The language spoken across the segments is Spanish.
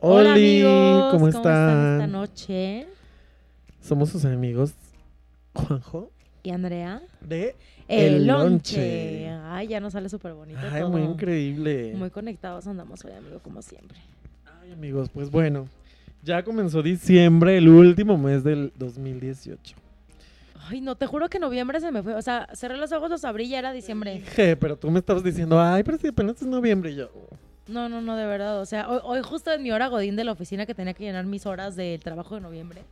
Hola, Oli, amigos, ¿cómo están esta están? noche? Somos sus amigos Juanjo Y Andrea. de El, El lonche. lonche. Ay, ya nos sale súper bonito Ay, todo. muy increíble. Muy conectados andamos hoy, amigo, como siempre. Ay, amigos, pues bueno, ya comenzó diciembre, el último mes del 2018. Ay, no, te juro que noviembre se me fue. O sea, cerré los ojos, los abrí y ya era diciembre. Dije, pero tú me estabas diciendo, ay, pero si apenas es noviembre y yo. No, no, no, de verdad. O sea, hoy, hoy justo en mi hora godín de la oficina que tenía que llenar mis horas del trabajo de noviembre.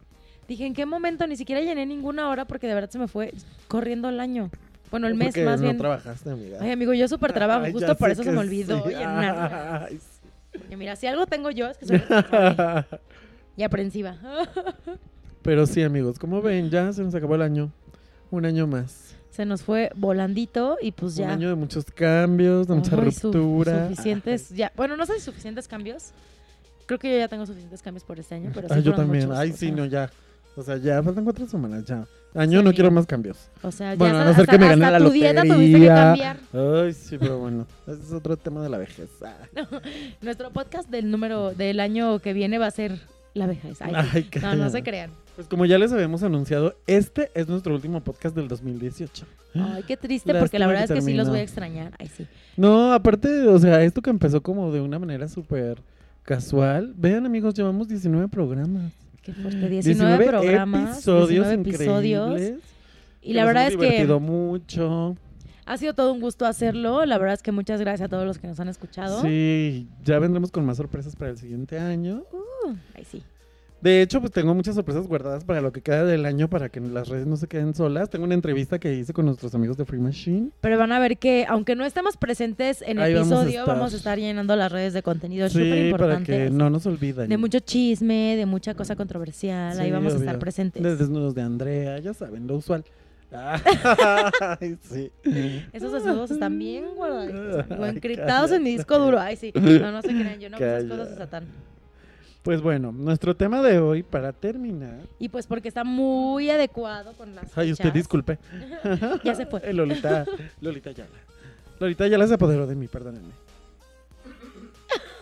Dije, ¿en qué momento? Ni siquiera llené ninguna hora porque de verdad se me fue corriendo el año. Bueno, el mes Porque más no bien. trabajaste, amiga. Ay, amigo, yo súper trabajo. Ay, Justo por eso se me olvidó sí. llenar. Ay, sí. Porque mira, si algo tengo yo es que soy y aprensiva. Pero sí, amigos, como ven, ya se nos acabó el año. Un año más. Se nos fue volandito y pues ya. Un año de muchos cambios, de mucha su- ruptura. suficientes, ya. Bueno, no sé si suficientes cambios. Creo que yo ya tengo suficientes cambios por este año, pero sí Ay, yo también. muchos, Ay, sí, sea, no, ya. O sea, ya faltan cuatro semanas, ya. Año Sí, no quiero más cambios. O sea, ya Bueno, a hasta, no ser que me gane la tu dieta tuviste que cambiar. Ay, sí, pero bueno. Ese es otro tema de la vejez. Ah. Nuestro podcast del número del año que viene va a ser la vejez. Ay, sí. Ay, no, no se crean. Pues como ya les habíamos anunciado, este es nuestro último podcast del 2018. Ay, qué triste, porque la verdad es que sí los voy a extrañar. Ay, sí. No, aparte, o sea, esto que empezó como de una manera súper casual. Vean, amigos, llevamos 19 programas. Qué fuerte. 19, programas, episodios 19 episodios. Y la verdad es que divertido mucho. ha sido todo un gusto hacerlo. La verdad es que muchas gracias a todos los que nos han escuchado. Sí, ya vendremos con más sorpresas para el siguiente año. Uh, ay, sí. De hecho, pues tengo muchas sorpresas guardadas para lo que queda del año para que las redes no se queden solas. Tengo una entrevista que hice con nuestros amigos de Free Machine. Pero van a ver que, aunque no estemos presentes en vamos a episodio, vamos a estar llenando las redes de contenido súper Sí, para importante. que no nos olviden. De mucho chisme, de mucha cosa controversial. Ahí vamos a estar presentes. De desnudos de Andrea, ya saben, lo usual. Ay, sí. Esos desnudos están bien Ay, encriptados en mi disco duro. Ay, sí. No, no se crean. Yo no esas cosas de Satán. Pues bueno, nuestro tema de hoy, para terminar. Y pues porque está muy adecuado con las Ay, usted disculpe. Ya se fue. Lolita, Lolita Yala. Lolita Yala se apoderó de mí, perdónenme.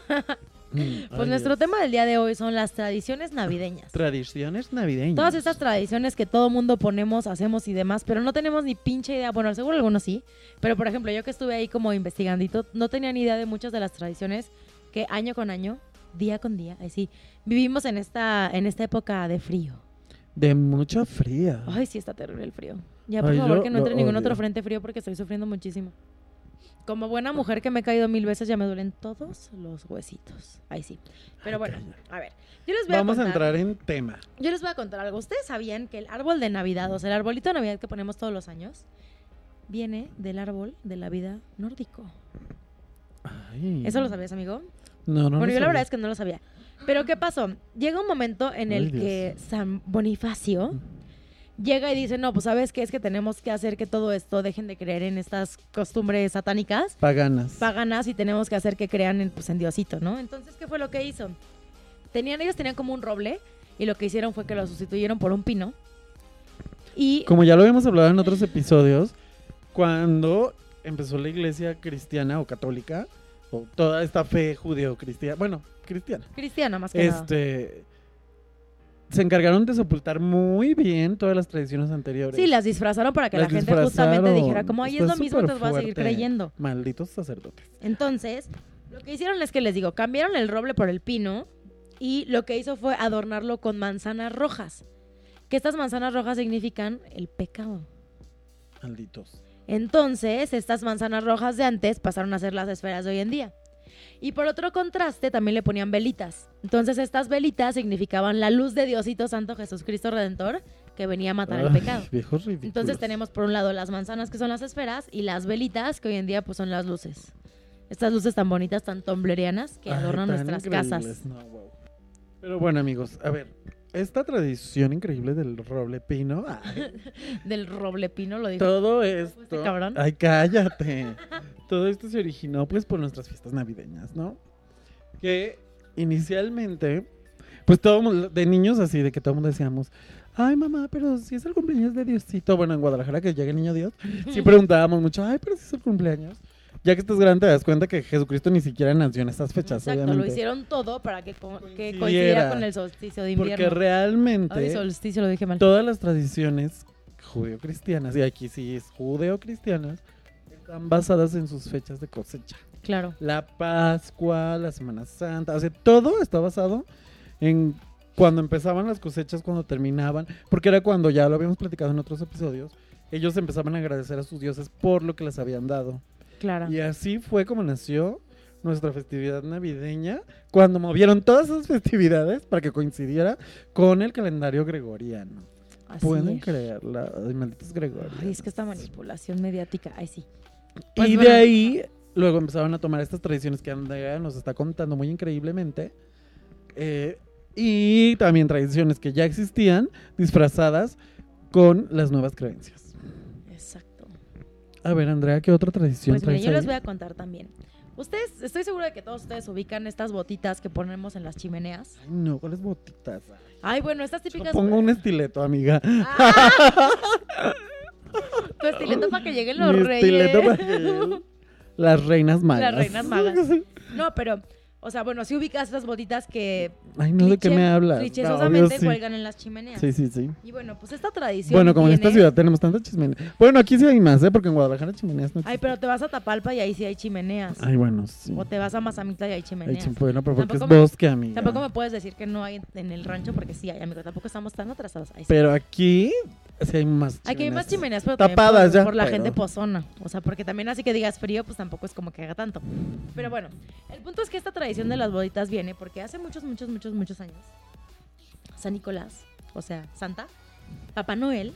Mm, Pues ay, nuestro Dios. tema del día de hoy son las tradiciones navideñas. Tradiciones navideñas. Todas estas tradiciones que todo mundo ponemos, hacemos y demás, pero no tenemos ni pinche idea. Bueno, seguro algunos sí. Pero por ejemplo, yo que estuve ahí como investigandito, no tenía ni idea de muchas de las tradiciones que año con año, día con día, así, vivimos en esta, en esta época de frío. De mucha fría. Ay, sí, está terrible el frío. Ya, por Ay, favor, yo que no lo entre ningún otro odio. frente frío porque estoy sufriendo muchísimo. Como buena mujer que me he caído mil veces, ya me duelen todos los huesitos. Ay, sí. Pero bueno, a ver. Yo les voy Vamos a a contar. entrar en tema. Yo les voy a contar algo. ¿Ustedes sabían que el árbol de Navidad, o sea, el arbolito de Navidad que ponemos todos los años, viene del árbol de la vida nórdico? Ay. ¿Eso lo sabías, amigo? No, no. bueno, yo la verdad es que no lo sabía. Pero ¿qué pasó? Llega un momento en el Dios. que San Bonifacio llega y dice, no, pues sabes qué es que tenemos que hacer que todo esto dejen de creer en estas costumbres satánicas, Paganas. paganas, y tenemos que hacer que crean en, pues, en Diosito, ¿no? Entonces, ¿qué fue lo que hizo? Tenían, ellos tenían como un roble, y lo que hicieron fue que lo sustituyeron por un pino. Y Como ya lo habíamos hablado en otros episodios, cuando empezó la iglesia cristiana o católica, o toda esta fe judeo-cristiana, bueno, cristiana, cristiana más que nada. este, se encargaron de sepultar muy bien todas las tradiciones anteriores. Sí, las disfrazaron para que Las la gente justamente dijera, como, ay, es lo mismo, te vas a seguir creyendo. Malditos sacerdotes. Entonces, lo que hicieron es que les digo, cambiaron el roble por el pino y lo que hizo fue adornarlo con manzanas rojas. Que estas manzanas rojas significan el pecado. Malditos. Entonces, estas manzanas rojas de antes pasaron a ser las esferas de hoy en día. Y por otro contraste, también le ponían velitas. Entonces, estas velitas significaban la luz de Diosito Santo Jesucristo Redentor que venía a matar el pecado. Entonces tenemos por un lado las manzanas que son las esferas y las velitas que hoy en día pues son las luces. Estas luces tan bonitas, tan tomblerianas que adornan nuestras casas. No, wow. Pero bueno, amigos, a ver, esta tradición increíble del roble pino, ay, Del roble pino lo dijo. todo este esto, cabrón? ay, cállate. todo esto se originó pues por nuestras fiestas navideñas, ¿no? Que inicialmente, pues todo de niños así, de que todo el mundo decíamos, ay mamá, pero si es el cumpleaños de Diosito, bueno, en Guadalajara que llegue el niño Dios, sí preguntábamos mucho, ay, pero si es el cumpleaños. Ya que estás grande te das cuenta que Jesucristo ni siquiera nació en estas fechas, Exacto, obviamente. lo hicieron todo para que, co- que Coincidiera. coincidiera con el solsticio de invierno. Porque realmente Ay, solsticio lo dije mal. todas las tradiciones judeo-cristianas, y aquí sí es judeo-cristianas, están basadas en sus fechas de cosecha. Claro. La Pascua, la Semana Santa, o sea, todo está basado en cuando empezaban las cosechas, cuando terminaban, porque era cuando ya lo habíamos platicado en otros episodios, ellos empezaban a agradecer a sus dioses por lo que les habían dado. Claro. Y así fue como nació nuestra festividad navideña, cuando movieron todas esas festividades para que coincidiera con el calendario gregoriano. Así Pueden es. creerla, ay, malditos gregorianos. Ay, es que esta manipulación mediática, ay sí. Pues y de bueno. ahí luego empezaron a tomar estas tradiciones que Andrea nos está contando muy increíblemente. eh, y también tradiciones que ya existían disfrazadas con las nuevas creencias. Exacto. A ver, Andrea, ¿qué otra tradición Pues mira, traes yo les voy a contar también. Ustedes, estoy segura de que todos ustedes ubican estas botitas que ponemos en las chimeneas. Ay, no, ¿cuáles botitas? Ay, bueno, estas Yo típicas. pongo un estileto, amiga. ¡Ah! tu estileto para que lleguen los Mi reyes. estileto para que lleguen Las reinas magas. Las reinas magas. No, pero, o sea, bueno, si ubicas estas botitas que Ay, no, ¿de qué cliché- me hablas? clichésosamente Obvio, sí. cuelgan en las chimeneas. Sí, sí, sí. Y bueno, pues esta tradición. Bueno, como en esta ciudad tenemos tantas chimeneas. Bueno, aquí sí hay más, ¿eh? Porque en Guadalajara chimeneas no Ay, pero te vas a Tapalpa y ahí sí hay chimeneas. Ay, bueno, sí. O te vas a Mazamitla y hay Ay, chimeneas. chim- bueno, pero porque Tampoco es me- bosque, amiga. Tampoco me puedes decir que no hay en- el rancho porque sí hay, amigo. Tampoco estamos tan atrasados. Ahí. Pero aquí sí hay más Aquí hay más chimeneas. pero también Tapadas por, ya, por la pero- gente pozona. O sea, porque también así que digas frío, pues tampoco es como que haga tanto. Pero bueno, el punto es que esta tradición de las bolitas viene porque hace muchos, muchos, muchos, muchos años, San Nicolás, o sea, Santa, Papá Noel,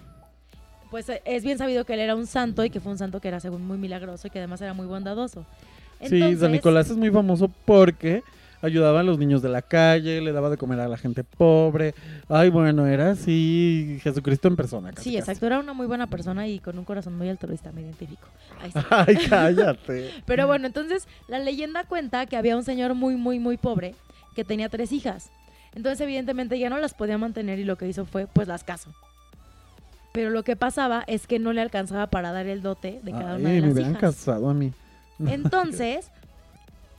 pues eh, es bien sabido que él era un santo y que fue un santo que era según muy milagroso y que además era muy bondadoso. Sí, San Nicolás es muy famoso porque ayudaba a los niños de la calle, le daba de comer a la gente pobre. Ay, bueno, era así Jesucristo en persona. casi, Sí, casi. exacto, era una muy buena persona y con un corazón muy altruista, me identifico. Sí. Ay, cállate. Pero bueno, entonces la leyenda cuenta que había un señor muy, muy, muy pobre que tenía tres hijas. Entonces, evidentemente, ya no las podía mantener y lo que hizo fue, pues, las casó. Pero lo que pasaba es que no le alcanzaba para dar el dote de cada Ay, una de me las hubieran hijas. casado a mí. Entonces,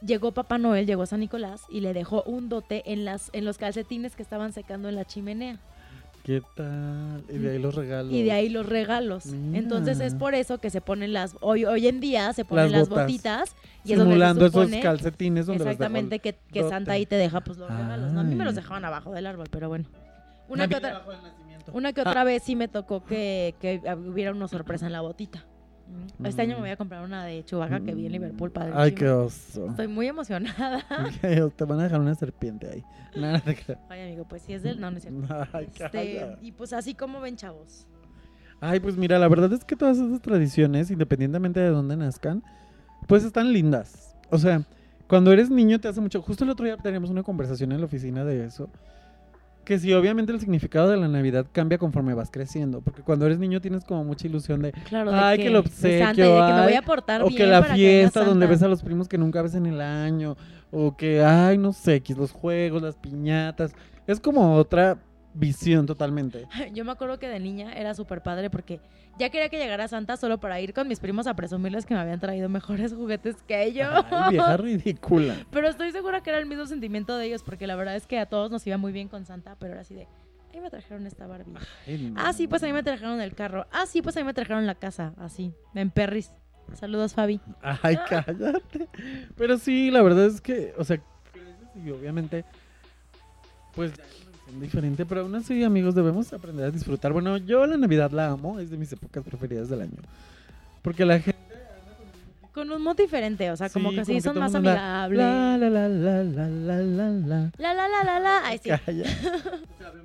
llegó Papá Noel, llegó San Nicolás y le dejó un dote en, las, en los calcetines que estaban secando en la chimenea. ¿Qué tal? Y de ahí los regalos. Y de ahí los regalos. Mira. Entonces es por eso que se ponen las, hoy, hoy en día se ponen Las botitas y es donde se Simulando esos calcetines donde Exactamente, que, que. Santa ahí te deja pues los regalos. ¿no? A mí me los dejaban abajo del árbol, pero bueno. Una que otra, una que otra vez sí me tocó que, que hubiera una sorpresa en la botita. Mm. Este año me Mm. voy a comprar una de Chubaca que vi en Liverpool, padre. Ay, qué oso. Estoy muy emocionada. Te van a dejar una serpiente ahí. Nada. Ay, amigo, pues sí es del... No, no es cierto. Ay, Este, y pues así como ven, chavos. Ay, pues mira, la verdad es que todas esas tradiciones, independientemente de dónde nazcan, pues están lindas. O sea, cuando eres niño te hace mucho. Justo el otro día teníamos una conversación en la oficina de eso. Que sí, obviamente el significado de la Navidad cambia conforme vas creciendo. Porque cuando eres niño tienes como mucha ilusión de. Claro, de Ay, que, que el de Santa, y de obsequio, que me voy a portar O bien que la para que venga fiesta donde ves a los primos que nunca ves en el año. O que, ay, no sé, los juegos, las piñatas. Es como otra visión totalmente. Yo me acuerdo que de niña era súper padre porque ya quería que llegara Santa solo para ir con mis primos a presumirles que me habían traído mejores juguetes que ellos. Ay, vieja ridícula. Pero estoy segura que era el mismo sentimiento de ellos porque la verdad es que a todos nos iba muy bien con Santa, pero era así de, ahí me trajeron esta Barbie. Ay, no. Ah, sí, pues a mí me trajeron el carro. Ah, sí, pues a mí me trajeron la casa, así, en Perris. Saludos, Fabi. Ay, cállate. Pero sí, la verdad es que, o sea, y obviamente, pues ya diferente, pero aún así, amigos, debemos aprender a disfrutar. Bueno, yo la Navidad la amo, es de mis épocas preferidas del año. Porque la gente. Con un mood diferente, o sea, como que sí como son más amigables. La, la, la, la, la, la, la, la. La, la, la, la, la. Ay, sí. Calla.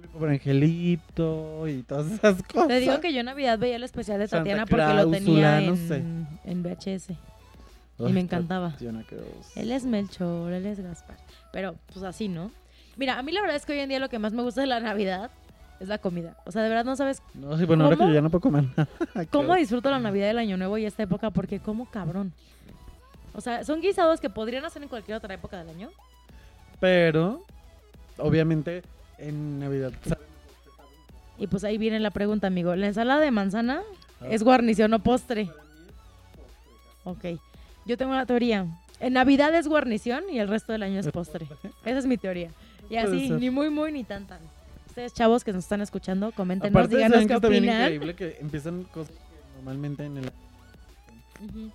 Mi pobre angelito y todas esas cosas. Te digo que yo en Navidad veía el especial de Santa Tatiana porque lo tenía en, no sé. en VHS. Ay, me encantaba. Tatiana. Él es Melchor, él es Gaspar. Pero pues así, ¿no? Mira, a mí la verdad es que hoy en día lo que más me gusta de la Navidad es la comida. O sea, de verdad no sabes No, sí, bueno, ahora que yo ya no puedo comer nada. Cómo disfruto la Navidad y el Año Nuevo y esta época porque como cabrón. O sea, son guisados que podrían hacer en cualquier otra época del año. Pero, obviamente, en Navidad. Y pues ahí viene la pregunta, amigo. ¿La ensalada de manzana Ah. es guarnición o postre? Ok. Yo tengo una teoría. En Navidad es guarnición y el resto del año es postre. Esa es mi teoría. Y así, ni muy, muy, ni tan, tan. Ustedes, chavos que nos están escuchando, coméntenos, díganos ¿saben qué que está bien opinan. increíble que empiezan cosas que normalmente en el...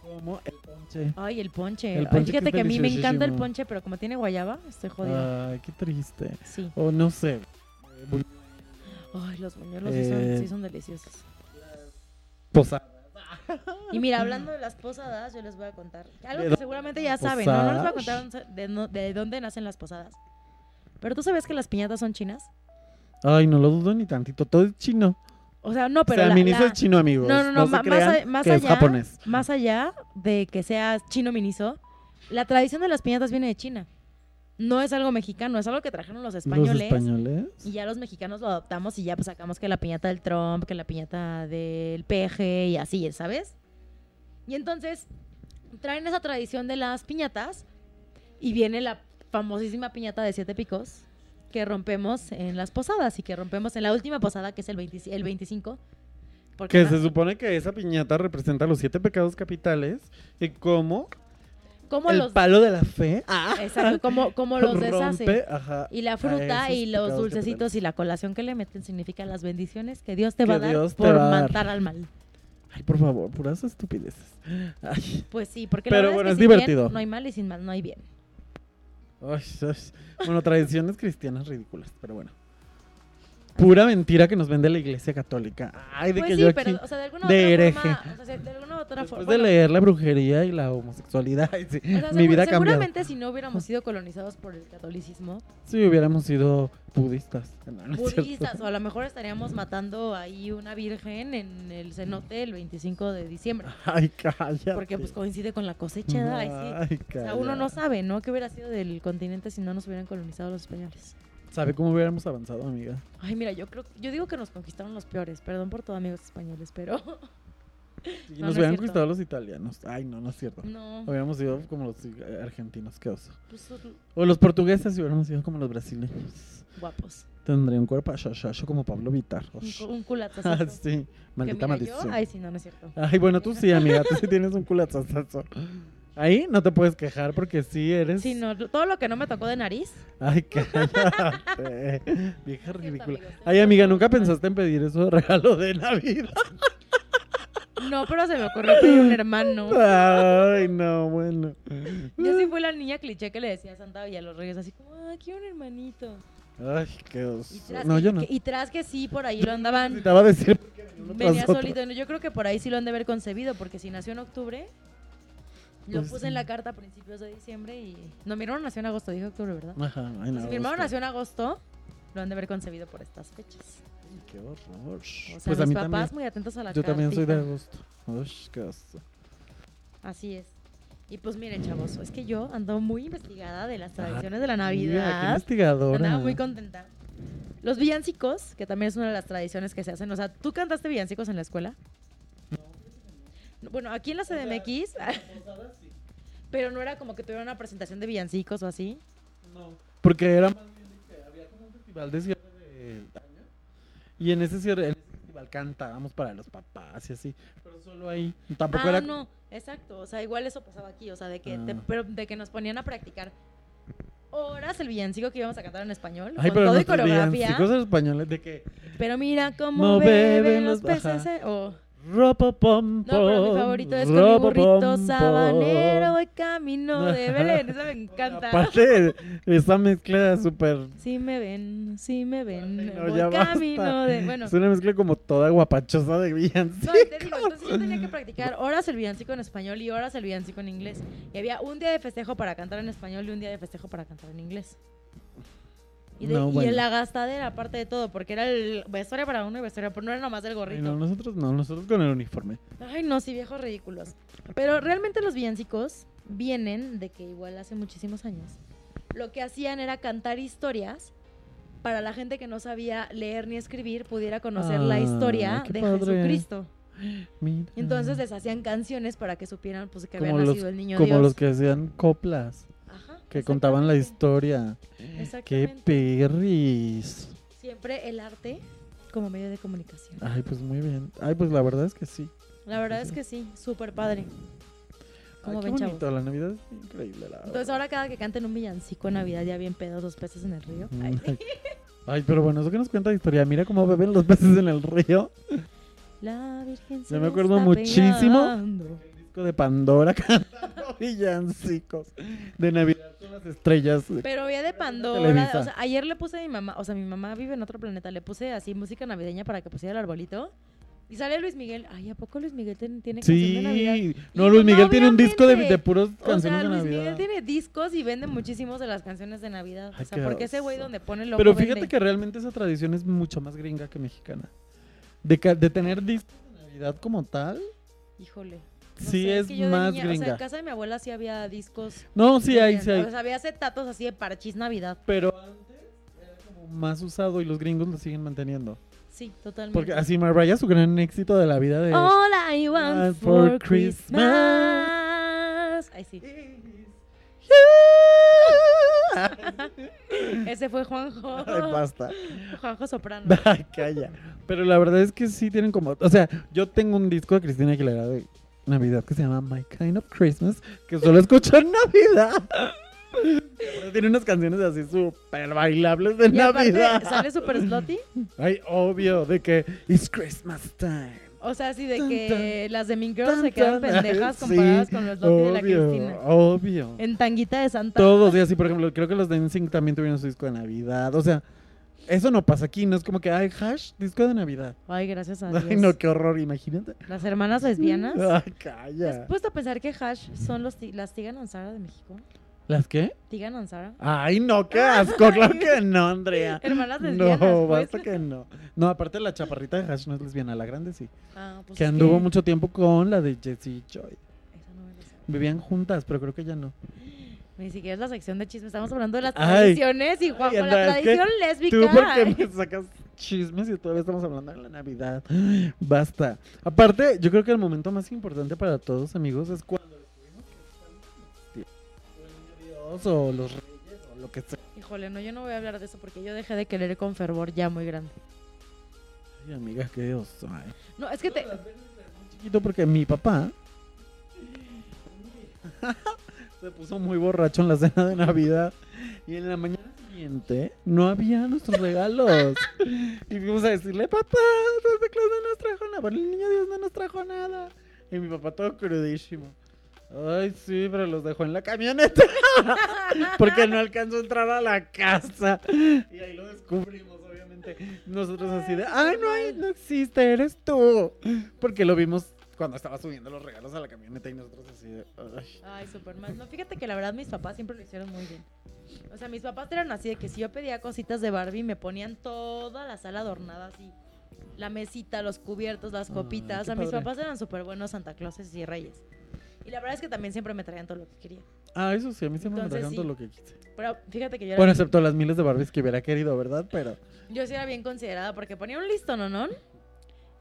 Como el ponche. Ay, el ponche. El fíjate que, a mí me encanta el ponche, pero como tiene guayaba, estoy jodida. Ay, qué triste. Sí. O no sé. eh, Ay, los buñuelos sí, son, Eh, sí son deliciosos. Posada. Y mira, hablando de las posadas, yo les voy a contar algo ¿De que seguramente ya posadas? saben, ¿no? No les voy a contar de, de dónde nacen las posadas. Pero tú sabes que las piñatas son chinas. Ay, no lo dudo ni tantito. Todo es chino. O sea, no, pero o sea, la- Miniso la- es chino, amigos. No, no, no, ma- más, a- más que es allá, japonés. más allá de que sea chino miniso, la tradición de las piñatas viene de China. No es algo mexicano, es algo que trajeron los españoles. Los españoles. Y ya los mexicanos lo adoptamos y ya pues sacamos que la piñata del Trump, que la piñata del PG y así, ¿sabes? Y entonces traen esa tradición de las piñatas y viene la famosísima piñata de siete picos que rompemos en las posadas y que rompemos en la última posada que es el, 20 el 25. Porque Que se supone que esa piñata representa los siete pecados capitales y como como el los palo de la fe ah, exacto, como, como los deshace. rompe ajá, Y la fruta y los dulcecitos y la colación que le meten significa las bendiciones que Dios te va a dar Dios por matar al mal. Ay, por favor, puras estupideces. Ay, Pues sí, porque Pero la bueno, es, bien divertido. no hay mal y sin mal no hay bien. Bueno, tradiciones cristianas ridículas, pero bueno. Pura mentira que nos vende la iglesia católica. Ay, de Pues que sí, yo aquí, pero o sea, de alguna de otra hereje. forma, o sea, de alguna otra después forma. de leer la brujería y la homosexualidad, sí, o sea, mi vida ha cambiado. seguramente si no hubiéramos sido colonizados por el catolicismo, Si hubiéramos sido budistas. No, no budistas, o a lo mejor estaríamos matando ahí una virgen en el cenote el 25 de diciembre, Ay, cállate. porque pues coincide con la cosecha, ay, sí. Ay, O sea, uno no sabe, ¿no? ¿Qué hubiera sido del continente si no nos hubieran colonizado los españoles? ¿Sabe cómo hubiéramos avanzado, amiga? Ay, mira, yo creo, yo digo que nos conquistaron los peores, perdón por todo amigos españoles, pero Si No, no nos es hubieran conquistado los italianos. Ay, no, no es cierto. no. Hubiéramos sido como los eh, argentinos, qué oso. Pues, O los portugueses hubiéramos sido como los brasileños. guapos. Tendría un cuerpo achachachó como Pablo Vitar. Un, un culatazo. Ah, sí, maldita yo- maldición. Ay, sí, no, no es cierto. Ay, bueno, tú sí, amiga, tú sí tienes un culatazazo. Ahí no te puedes quejar porque sí eres. Sí, no, todo lo que no me tocó de nariz. Ay, cállate. Vieja ridícula. Ay, amiga, ¿nunca pensaste en pedir eso de regalo de Navidad? No, pero se me ocurrió pedir un hermano. Ay, no, bueno. Yo sí fui la niña cliché que le decía a Santa a reyes así como, ah, quiero un hermanito. Ay, qué Y tras, No, que, yo no. y tras que sí, por ahí lo andaban, Necesitaba decir porque uno tras venía solito. Yo creo que por ahí sí lo han de haber concebido, porque si nació en octubre, lo Pues puse en la carta a principios de diciembre y... No, mi hermano nació en agosto, dije octubre, ¿verdad? Ajá, ay, no. si mi hermano nació en agosto, lo han de haber concebido por estas fechas. Ay, Qué horror. O sea, pues a mis mí papás también. muy atentos a la Yo también soy de cartita. agosto. Uy, qué oso. Así es. Y pues miren, chavos, es que yo ando muy investigada de las Ah, tradiciones de la Mira, qué Navidad. investigadora. Andaba muy contenta. Los villancicos, que también es una de las tradiciones que se hacen. O sea, ¿tú cantaste villancicos en la escuela? No. Bueno, aquí en la CDMX, pero no era como que tuviera una presentación de villancicos o así. No, porque era más bien de que había como un festival de cierre de año. Y en ese cierre, en ese festival cantábamos para los papás y así. Pero solo ahí. Tampoco ah, era. no, exacto. O sea, igual eso pasaba aquí. O sea, de que, te- Ah. pero de que nos ponían a practicar horas el villancico que íbamos a cantar en español. Ay, con pero todo y coreografía. villancicos españoles de que. Pero mira cómo No beben, beben los peces. eh, o- No, pero mi favorito es con mi burrito sabanero y camino de Belén. Esa me encanta. Aparte, esa mezcla súper. Si me ven, si me ven, no, voy ya basta. camino de... Bueno, Es una mezcla como toda guapachosa de villancico. no, te digo, entonces yo tenía que practicar horas el villancico en español y horas el villancico en inglés. Y había un día de festejo para cantar en español y un día de festejo para cantar en inglés. Y, de, No, y bueno. la gastadera, aparte de todo, porque era el vestuario para uno y vestuario para no era nomás Ay, gorrito. no, nosotros no, nosotros con el uniforme. Ay, no, sí, viejos ridículos. Pero realmente los villancicos vienen de que igual hace muchísimos años. Lo que hacían era cantar historias para la gente que no sabía leer ni escribir pudiera conocer la Ah, historia de padre. Jesucristo. Mira. Entonces les hacían canciones para que supieran pues que como había los, nacido el niño como Dios. los que hacían coplas, que contaban la exactamente, historia. Qué perris. Siempre el arte como medio de comunicación. Ay, pues muy bien. Ay, pues la verdad es que sí. La verdad es que sí, súper padre. ¿Cómo Ay, qué ven, chavos? bonito, la Navidad es increíble, la Entonces ahora cada que canten un villancico en Navidad ya bien pedos los peces en el río. Ay, Ay. Pero bueno, eso que nos cuenta la historia. Mira cómo beben los peces en el río. La Virgen se Yo me acuerdo muchísimo. Disco de Pandora cantando villancicos de Navidad con las estrellas. Pero ya de Pandora, o sea, ayer le puse a mi mamá, o sea, mi mamá vive en otro planeta, le puse así música navideña para que pusiera el arbolito. Y sale Luis Miguel. Ay, ¿a poco Luis Miguel ten- tiene canción de Navidad? Sí, Y no, Luis Miguel tiene un disco de, puros O canciones sea, de Luis Navidad. Miguel tiene discos y vende muchísimos de las canciones de Navidad. Ay, o sea, porque ese güey donde pone logo Pero fíjate vende. que realmente esa tradición es mucho más gringa que mexicana. De, de tener discos de Navidad como tal, Híjole. No sí sé, es que yo de más niña- O sea, en casa de mi abuela sí había discos. No, sí de- hay, sí hay. O sea, había acetatos así de parchís Navidad. Pero antes era como más usado y los gringos lo siguen manteniendo. Sí, totalmente. Porque así Mariah, su gran éxito de la vida de... All I want for for Christmas. Ay, sí. Ese fue Juanjo. Ay, basta. Juanjo Soprano. Ay, calla. Pero la verdad es que sí tienen como... O sea, yo tengo un disco de Cristina Aguilera de Navidad que se llama My Kind of Christmas, que solo escucho en Navidad. Tiene unas canciones así súper bailables de Y aparte, Navidad. sale super slotty. Ay, obvio, de que it's Christmas time. O sea, así de Tan, que las de Mean Girls Tan, se quedan pendejas Sí, comparadas con los slotty de la Cristina. Obvio. En tanguita de Santa. Todos, y así, por ejemplo, creo que los de NSYNC también tuvieron su disco de Navidad. O sea, eso no pasa aquí, no es como que, ay, hash, disco de Navidad. Ay, gracias a Dios. Ay, no, qué horror, imagínate. Las hermanas lesbianas. Ay, ¿Te calla. has puesto a pensar que Hash son los las Tigan Ansara de México? ¿Las qué? Tigan Ansara. Ay, no, qué asco, claro que no, Andrea. Hermanas lesbianas, No, pues. basta que no. No, aparte la chaparrita de Hash no es lesbiana, la grande sí. Ah, pues que anduvo que- mucho tiempo con la de Jessie Joy. Esa no me. Vivían juntas, pero creo que ya no. Ni siquiera es la sección de chisme. Estamos hablando de las Ay. tradiciones y Ay, Andrea, la tradición lésbica. Tú porque me sacas chismes y todavía estamos hablando de la Navidad. Basta. Aparte, yo creo que el momento más importante para todos, amigos, es cuando Dios o los reyes o lo que sea. Híjole, no, yo no voy a hablar de eso porque yo dejé de querer con fervor ya muy grande. Ay, amiga, qué oso. ay. No, es que te... chiquito porque mi papá se puso muy borracho en la cena de Navidad y en la mañana siguiente no había nuestros regalos. Y fuimos a decirle, papá, Santa Claus no nos trajo nada, bueno, el niño Dios no nos trajo nada. Y mi papá todo crudísimo. Ay, sí, pero los dejó en la camioneta porque no alcanzó a entrar a la casa. Y ahí lo descubrimos, obviamente. Nosotros así de, ay, no, no existe, eres tú. Porque lo vimos cuando estaba subiendo los regalos a la camioneta y nosotros así de, ay. Ay, súper mal. No, fíjate que la verdad mis papás siempre lo hicieron muy bien. O sea, mis papás eran así de que si yo pedía cositas de Barbie, me ponían toda la sala adornada así. La mesita, los cubiertos, las copitas. qué o sea, mis padre. papás eran súper buenos Santa Clauses y Reyes. Y la verdad es que también siempre me traían todo lo que quería. Ah, eso sí, a mí siempre Entonces, me todo sí. lo que quise. Pero fíjate que yo era, Bueno, excepto las miles de Barbies que hubiera querido, ¿verdad? Pero yo sí era bien considerada porque ponía un listo, ¿no?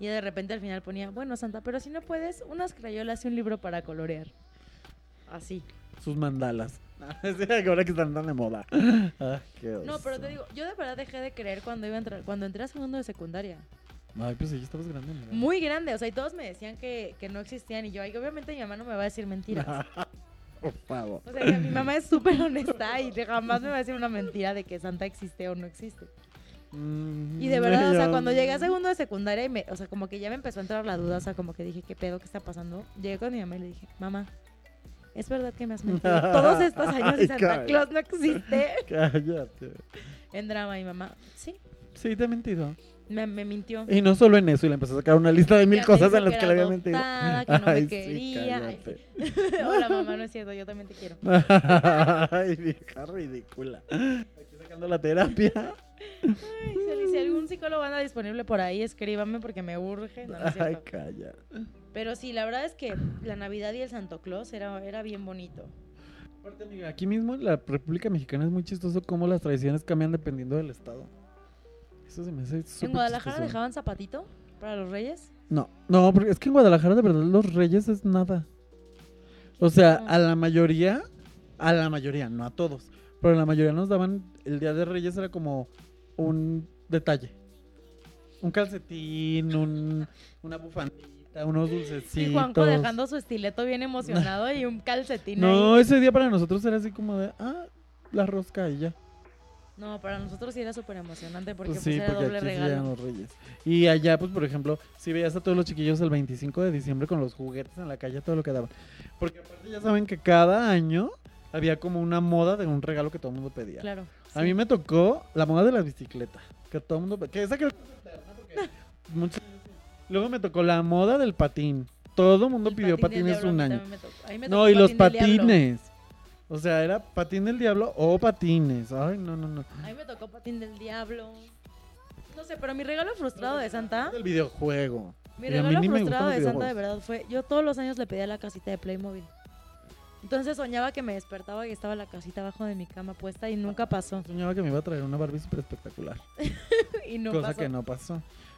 Y de repente al final ponía, bueno, Santa, pero si no puedes, unas crayolas y un libro para colorear. Así. sus mandalas. Ahora que están tan de moda. Ah, qué No, pero te digo, yo de verdad dejé de creer cuando iba a entrar, cuando entré a segundo de secundaria. Ay, pues sí, estabas grande. mira. Muy grande, o sea, y todos me decían que, que no existían y yo, ay, obviamente mi mamá no me va a decir mentiras. Por favor. O sea, que mi mamá es súper honesta y jamás me va a decir una mentira de que Santa existe o no existe. Mm, Y de verdad, o sea, cuando llegué a segundo de secundaria, y me, o sea, como que ya me empezó a entrar la duda, o sea, como que dije, ¿qué pedo? ¿Qué está pasando? Llegué con mi mamá y le dije, mamá, ¿es verdad que me has mentido? Todos estos años y Ay, Santa cállate. Claus no existe. Cállate. En drama, mi mamá, sí, Sí, te he mentido. me, me mintió. Y no solo en eso, y le empezó a sacar una lista de mil Ya me cosas en las que, le había mentido. que no me Ay, sí, quería. Ay, cállate. Hola, mamá, no es cierto, yo también te quiero. Ay, vieja ridícula. Aquí sacando la terapia. Ay, si, algún psicólogo anda disponible por ahí, escríbame porque me urge. No, no es Ay, calla. Pero sí, la verdad es que la Navidad y el Santo Claus era, era bien bonito. Aparte, amiga, aquí mismo en la República Mexicana es muy chistoso cómo las tradiciones cambian dependiendo del estado. Eso se me hace súper ¿En Guadalajara chistoso. dejaban zapatito para los reyes? No, no, porque es que en Guadalajara de verdad los reyes es nada. O sea, feo. a la mayoría, a la mayoría, no a todos, pero a la mayoría nos daban, el Día de Reyes era como un detalle. Un calcetín, un, una bufandita, unos dulcecitos. Y Juanco dejando su estileto bien emocionado y un calcetín No, ahí. ese día para nosotros era así como de, ah, la rosca y ya. No, para nosotros sí era súper emocionante porque Pues pues, sí, era porque doble aquí regalo. llegan los reyes. Y allá, pues, por ejemplo, si veías a todos los chiquillos el 25 de diciembre con los juguetes en la calle, todo lo que daban. Porque aparte ya saben que cada año había como una moda de un regalo que todo el mundo pedía. Claro. A mí me tocó la moda de la bicicleta, que todo el mundo... Que esa que muchos- Luego me tocó la moda del patín. Todo el mundo El pidió patín patines diablo un año. me me No, y los patines. O sea, era patín del diablo o patines. Ay, no, no, no. A mí me tocó patín del diablo. No sé, pero mi regalo frustrado de Santa, Del videojuego. mi regalo frustrado de Santa de verdad fue, yo todos los años le pedía la casita de Playmobil. Entonces soñaba que me despertaba y estaba la casita abajo de mi cama puesta y nunca pasó. Soñaba que me iba a traer una Barbie súper espectacular. y no cosa pasó. que no pasó.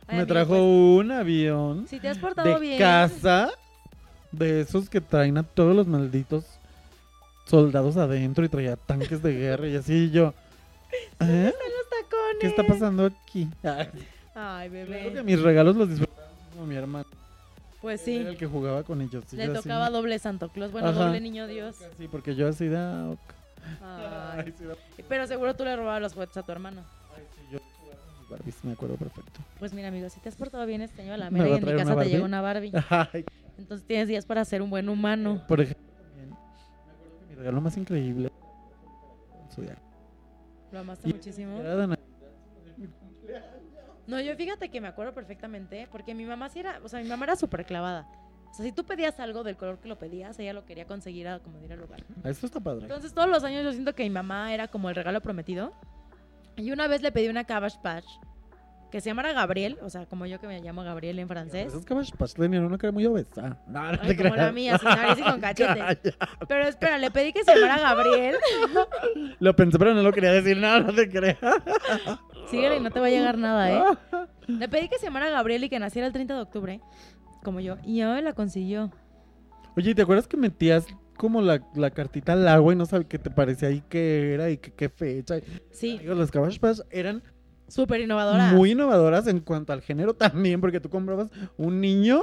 Ay, me amigo, trajo pues, un avión si te has portado de bien. casa de esos que traen a todos los malditos soldados adentro y traía tanques de guerra y así y yo. ¿eh? Los tacones. ¿Qué está pasando aquí? Ay, Ay, Creo bebé. que mis regalos los disfrutaba como mi hermano. Pues sí. Era el que jugaba con ellos. Le así, tocaba doble Santo Claus, bueno, Ajá. doble niño Dios. Sí, porque yo así de. ah, ok. Ay. Ay, sí, da- Pero seguro tú le robabas los juguetes a tu hermano. ay, sí, yo jugaba con mis Barbies, me acuerdo perfecto. Pues mira, amigo, si te has portado bien este año a la ¿Me mera y en mi casa te llega una Barbie. Ay, Entonces tienes días para ser un buen humano. por ejemplo, también. Me acuerdo que mi regalo más increíble. el Zodiaco. Lo amaste Y- muchísimo. Era de. No, yo fíjate que me acuerdo perfectamente, porque mi mamá sí era, o sea, mi mamá era súper clavada. O sea, si tú pedías algo del color que lo pedías, ella lo quería conseguir a como ir al lugar. Ah, Esto está padre. Entonces todos los años yo siento que mi mamá era como el regalo prometido. Y una vez le pedí una Cabbage Patch que se llamara Gabriel, o sea, como yo que me llamo Gabriel en francés. Esos Cabbage Patch tenían una cara muy obesa. No, no Ay, te como la mía, sin nariz y con cachete. Pero espera, le pedí que se llamara Gabriel. Lo pensé, pero no lo quería decir. No, no te creas. Síguele y no te va a llegar nada, ¿eh? Le pedí que se llamara Gabriel y que naciera el 30 de octubre, como yo. Y ya me la consiguió. Oye, ¿te acuerdas que metías como la, la cartita al agua y no sabes qué te parecía ahí qué era y qué, fecha? Sí, Digo, las Patch eran súper innovadora. muy innovadoras en cuanto al género también, porque tú comprabas un niño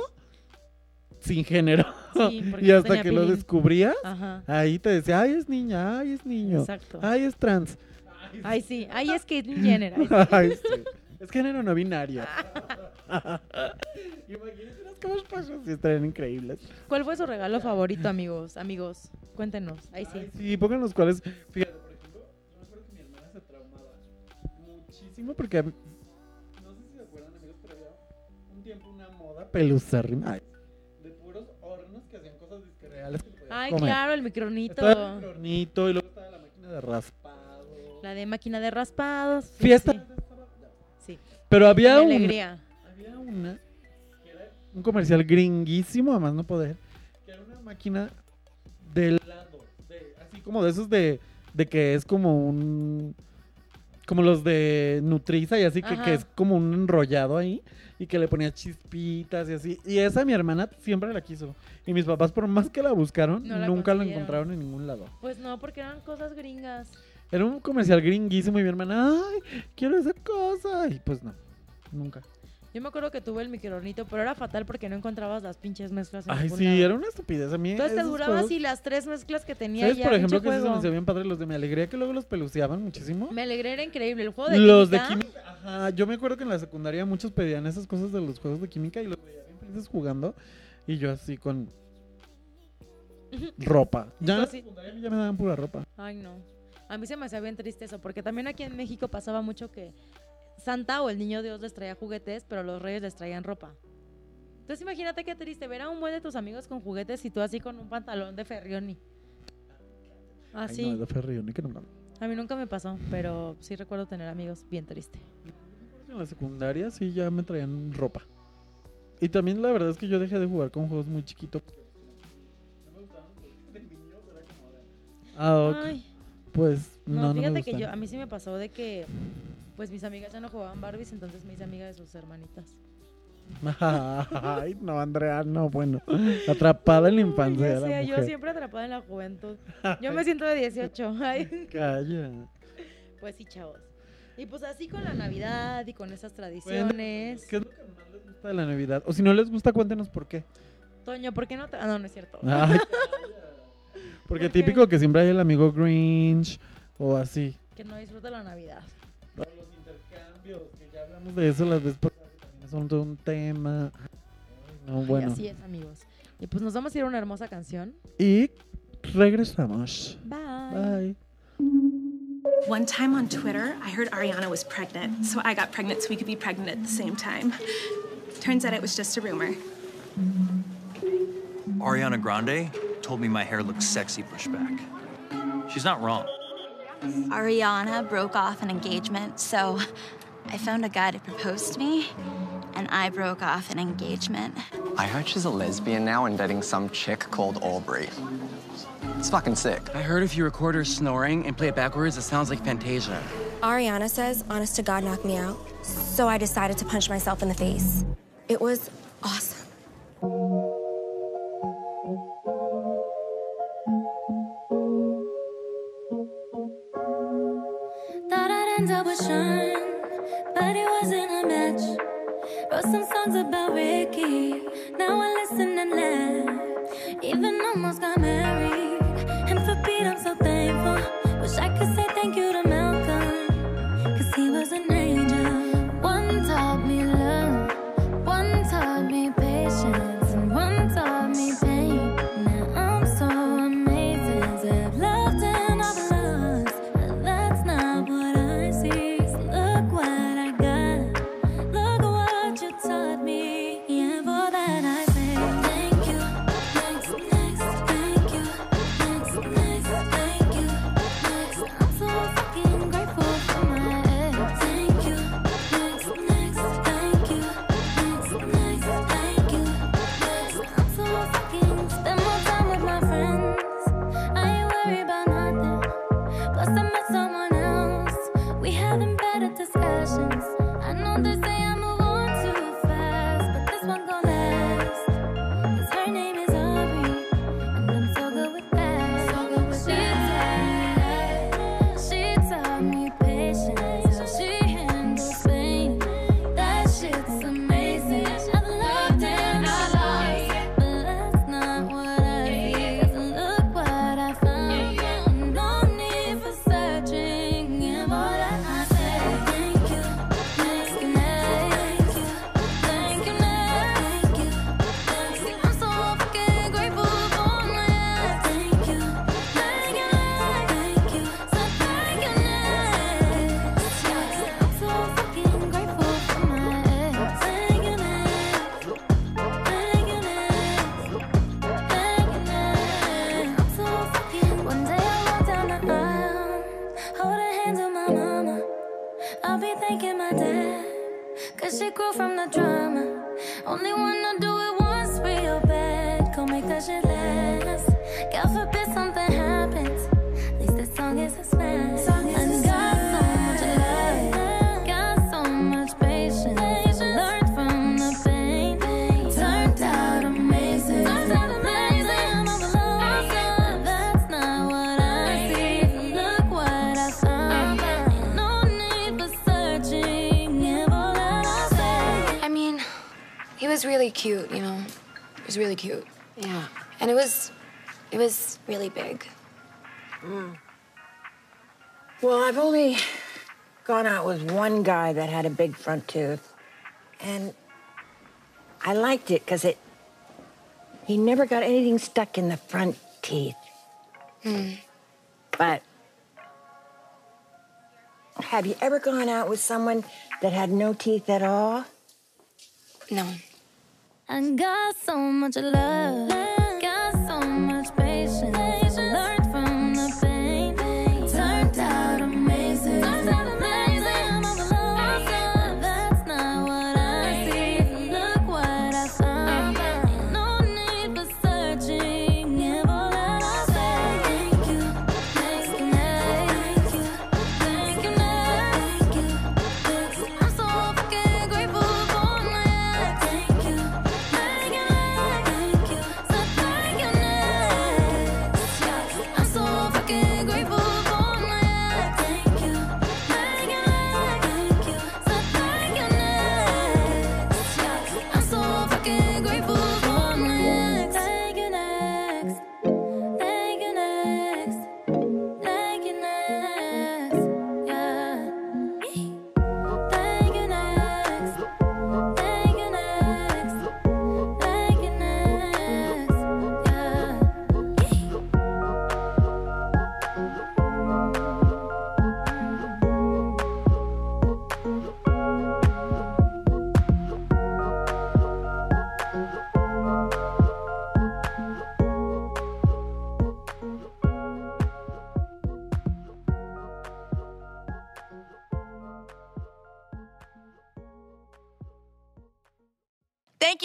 sin género. Sí, y hasta que lo descubrías, Ajá, ahí te decía, ay, es niña, ay, es niño, exacto. ay, es trans. Ay, sí. Ay, es que Jenner. ay, sí. Es género no binario. Imagínate las Cabbage Patch, sí, estarían increíbles. ¿Cuál fue su regalo favorito, amigos? Amigos, cuéntenos. Ahí sí. Ay, sí, pongan los cuales. Fíjate, por ejemplo, yo me acuerdo que mi hermana se traumaba muchísimo porque. No sé si se acuerdan, amigos, pero había un tiempo una moda pelucérrima. ay, De puros hornos que hacían cosas disque reales. Ay, comer. claro, el Estaba micronito. el hornito y luego estaba la máquina de raspado. La de máquina de raspados. sí, Fiesta. Sí. sí. Pero había una. alegría. Había una que era un comercial gringuísimo, a más no poder, que era una máquina de helado, de- así como de esos de, de que es como un... Como los de Nutriza y así, que, que es como un enrollado ahí y que le ponía chispitas y así. Y esa mi hermana siempre la quiso. Y mis papás, por más que la buscaron, No la nunca la encontraron en ningún lado. Pues no, porque eran cosas gringas. Era un comercial gringuísimo y mi hermana, ay, quiero esa cosa. Y pues no, nunca. Yo me acuerdo que tuve el microornito, pero era fatal porque no encontrabas las pinches mezclas en Ay, sí, lado. era una estupidez. A mí Entonces te duraba juegos- así las tres mezclas que tenía ¿Sabes, ya, por ejemplo, que se me juego. hacía bien padre los de Mi Alegría, que luego los peluceaban muchísimo? Me alegré, era increíble. El juego de Los química, de química. Ajá, yo me acuerdo que en la secundaria muchos pedían esas cosas de los juegos de química y los veía bien felices jugando. Y yo así con ropa. Ya en la sí. secundaria ya me daban pura ropa. Ay, no. A mí se me hacía bien triste eso, porque también aquí en México pasaba mucho que Santa o el niño Dios les traía juguetes, pero los reyes les traían ropa. Entonces imagínate qué triste ver a un buen de tus amigos con juguetes y tú así con un pantalón de Ferrioni. Ay, Así. no, de Ferrio, ni que nunca. A mí nunca me pasó, pero sí recuerdo tener amigos bien triste. En la secundaria sí ya me traían ropa. Y también la verdad es que yo dejé de jugar con juegos muy chiquitos. Ah, ok. Ay, Pues no, no, no, me fíjate que yo, a mí sí me pasó de que pues mis amigas ya no jugaban Barbies, entonces me hice amiga de sus hermanitas. Ay, no, Andrea, no, bueno. Atrapada en la infancia la yo mujer. siempre atrapada en la juventud. Yo me siento de 18. Ay. Calla. Pues sí, chavos. Y pues así con la Navidad y con esas tradiciones. ¿Qué es lo que más les gusta de la Navidad? O si no les gusta, cuéntenos por qué. Toño, ¿por qué no te.? Ah, no, no es cierto. Ay, porque ¿Por típico que siempre hay el amigo Grinch o así. Que no disfruta la Navidad. Los intercambios, que ya hablamos de eso las veces también son todo un tema. No, bueno. así es, amigos. Y pues nos vamos a ir a una hermosa canción. Y regresamos. Bye. Bye. One time on Twitter, I heard Ariana was pregnant, so I got pregnant so we could be pregnant at the same time. Turns out it was just a rumor. Ariana Grande told me my hair looks sexy pushed back. She's not wrong. Ariana broke off an engagement, so I found a guy to propose to me, and I broke off an engagement. I heard she's a lesbian now and dating some chick called Aubrey. It's fucking sick. I heard if you record her snoring and play it backwards, it sounds like Fantasia. Ariana says, honest to God, knock me out. So I decided to punch myself in the face. It was awesome. End up with Sean, but it wasn't a match. Wrote some songs about Ricky, now I listen and laugh. Even almost got married, and for Pete I'm so thankful. Wish I could say thank you to was really cute, you know. It was really cute. Yeah. And it was, it was really big. Mm. Well, I've only gone out with one guy that had a big front tooth. And I liked it because it, he never got anything stuck in the front teeth. Hmm. But have you ever gone out with someone that had no teeth at all? No. I got so much love,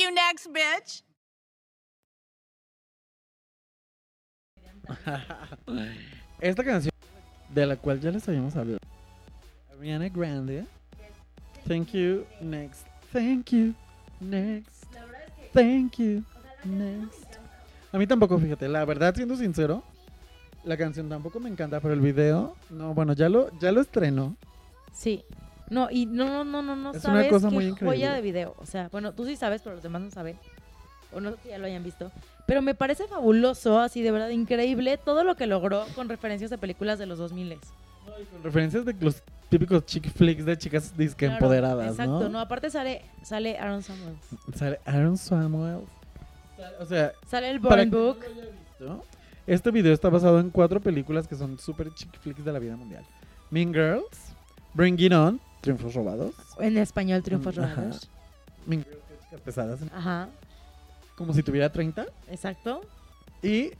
you, next bitch. Esta canción, de la cual ya les habíamos hablado. Ariana Grande. Thank you, next. Thank you, next. Thank you, next. A mí tampoco, fíjate, la verdad, siendo sincero, la canción tampoco me encanta, pero el video, no, bueno, ya lo, ya lo estrenó. Sí. No, y no, no, no, no, no Es una sabes cosa qué muy joya increíble. de video. O sea, bueno, tú sí sabes, pero los demás no saben. O no sé si ya lo hayan visto. Pero me parece fabuloso, así de verdad, increíble todo lo que logró con referencias de películas de los 2000 Con referencias de los típicos chick flicks de chicas disque Claro, empoderadas, Exacto, ¿no? no, aparte sale, sale Aaron Samuels. Sale Aaron Samuel. O sea, Sale el no Book. Este video está basado en cuatro películas que son super chick flicks de la vida mundial. Mean Girls, Bring It On, Triunfos Robados. En español, Triunfos Ajá. Robados. Que chicas pesadas. Ajá, Como si tuviera 30. exacto. Y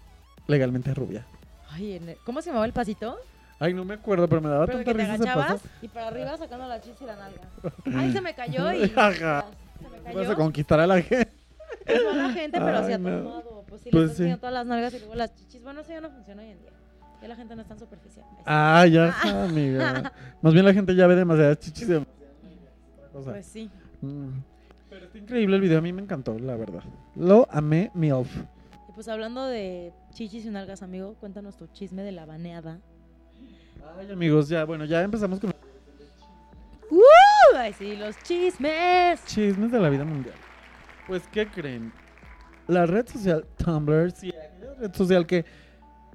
Legalmente Rubia. Ay, ¿cómo se llamaba el pasito? Ay, no me acuerdo, pero me daba Pero tanta que te risa ese paso. y para arriba sacando la chicha y la nalga. Ay, se me cayó y... Ajá. Se me Vas a cayó. conquistar a la gente. Pues no a la gente, pero Ay, sí a no. todo modo. Pues sí, Pues le estás sí. todas las nalgas y luego las chichis. Bueno, eso ya no funciona hoy en día. Ya la gente no es tan superficial. Ah, ya, amiga. Más bien la gente ya ve demasiadas chichis. cosas. Pues sí. Mm. Pero está increíble el video, a mí me encantó, la verdad. Lo amé, MILF. Y pues hablando de chichis y nalgas, amigo, cuéntanos tu chisme de la baneada. Ay, amigos, ya, bueno, ya empezamos con ¡Uh! Ay, sí, los chismes. chismes de la vida mundial. Pues, ¿qué creen? La red social Tumblr, sí, aquella red social que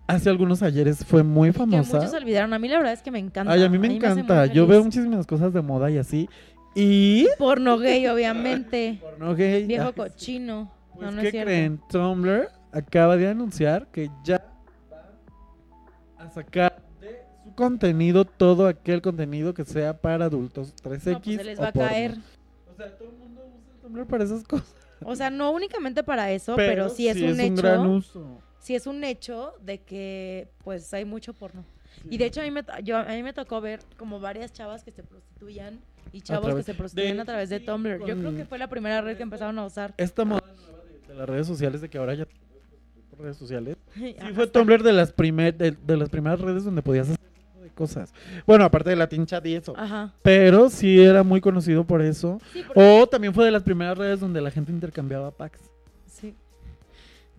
hace algunos ayeres fue muy Que famosa. muchos olvidaron. A mí la verdad es que me encanta. Ay, a mí me hace encanta. muy Yo veo muchísimas cosas de moda y así. Y. Porno gay, obviamente. Porno gay. Viejo cochino. Pues, no, no ¿qué es cierto. creen? Tumblr acaba de anunciar que ya va a sacar de su contenido todo aquel contenido que sea para adultos 3X No, pues se les o va a porno. caer. O sea, todo el mundo usa Tumblr para esas cosas. O sea, no únicamente para eso, pero, sí es sí un es hecho. un gran uso. Sí es un hecho de que pues hay mucho porno. Y de hecho a mí, me, yo, a mí me tocó ver como varias chavas que se prostituían y chavos que se prostituían de- a través de sí, Tumblr. Yo creo que fue la primera red que empezaron a usar. Esta moda nueva de, de las redes sociales, de que ahora ya por redes sociales. Sí, Ajá, fue. Tumblr de las, primer, de, de las primeras redes donde podías hacer de cosas. Bueno, aparte de Latin Chat y eso. Ajá. Pero sí era muy conocido por eso. Sí, porque- O también fue de las primeras redes donde la gente intercambiaba packs. Sí.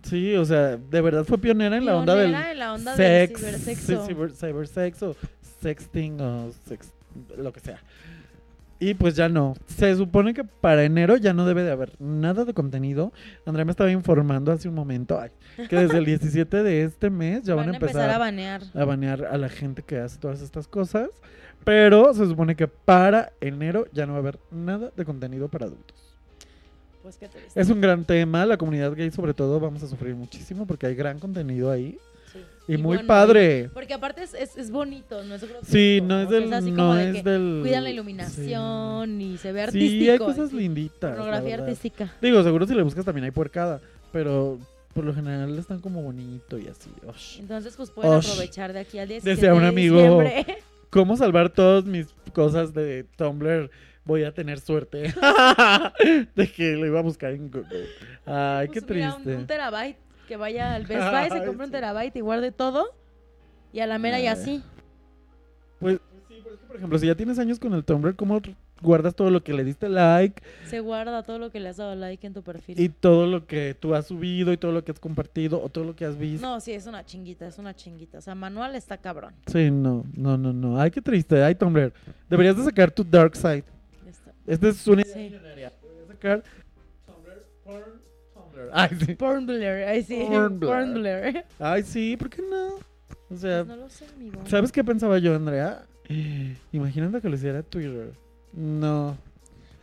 Sí, o sea, de verdad fue pionera en la onda del en la onda del sex, cibersexo. sí, ciber- cybersex o sexting o sex, lo que sea. Y pues ya no. Se supone que para enero ya no debe de haber nada de contenido. Andrea me estaba informando hace un momento ay, que desde el 17 de este mes ya van, a empezar, a banear. a banear a la gente que hace todas estas cosas. Pero se supone que para enero ya no va a haber nada de contenido para adultos. Pues qué triste. Es un gran tema, la comunidad gay sobre todo vamos a sufrir muchísimo porque hay gran contenido ahí. Sí. Y, muy bueno, padre. Porque aparte es, es, es bonito, no es grotesco, Sí, no es del- así no de es del- Cuidan la sí. iluminación y se ve artístico. Sí, hay cosas linditas. Pornografía artística. Digo, seguro si le buscas también hay puercada, pero por lo general están como bonito y así. Osh. Entonces, pues pueden Osh. aprovechar de aquí al 17 Decía un de amigo, diciembre. ¿cómo salvar todas mis cosas de Tumblr? Voy a tener suerte de que lo iba a buscar en Google. Ay, qué Pues, mira, triste. un, un terabyte que vaya al Best Buy, se Ay, compre un terabyte y guarde todo. Y a la mera y Ay. así. Pues sí, pero es que, por ejemplo, si ya tienes años con el Tumblr, ¿cómo guardas todo lo que le diste like Se guarda todo lo que le has dado like en tu perfil. y todo lo que tú has subido y todo lo que has compartido o todo lo que has visto? No, sí, es una chinguita, es una chinguita. O sea, manual está cabrón. Sí, no, no, no, no. Ay, qué triste. Ay, Tumblr. Deberías de sacar tu dark side. Esta es una idea millonaria. Deberías sacar Tumblr, porn, Tumblr. Ay, sí. Ay sí. Ay, sí, ¿por qué no? O sea, Pues no lo sé, amigo. ¿sabes qué pensaba yo, Andrea? Imagínate que lo hiciera Twitter. No.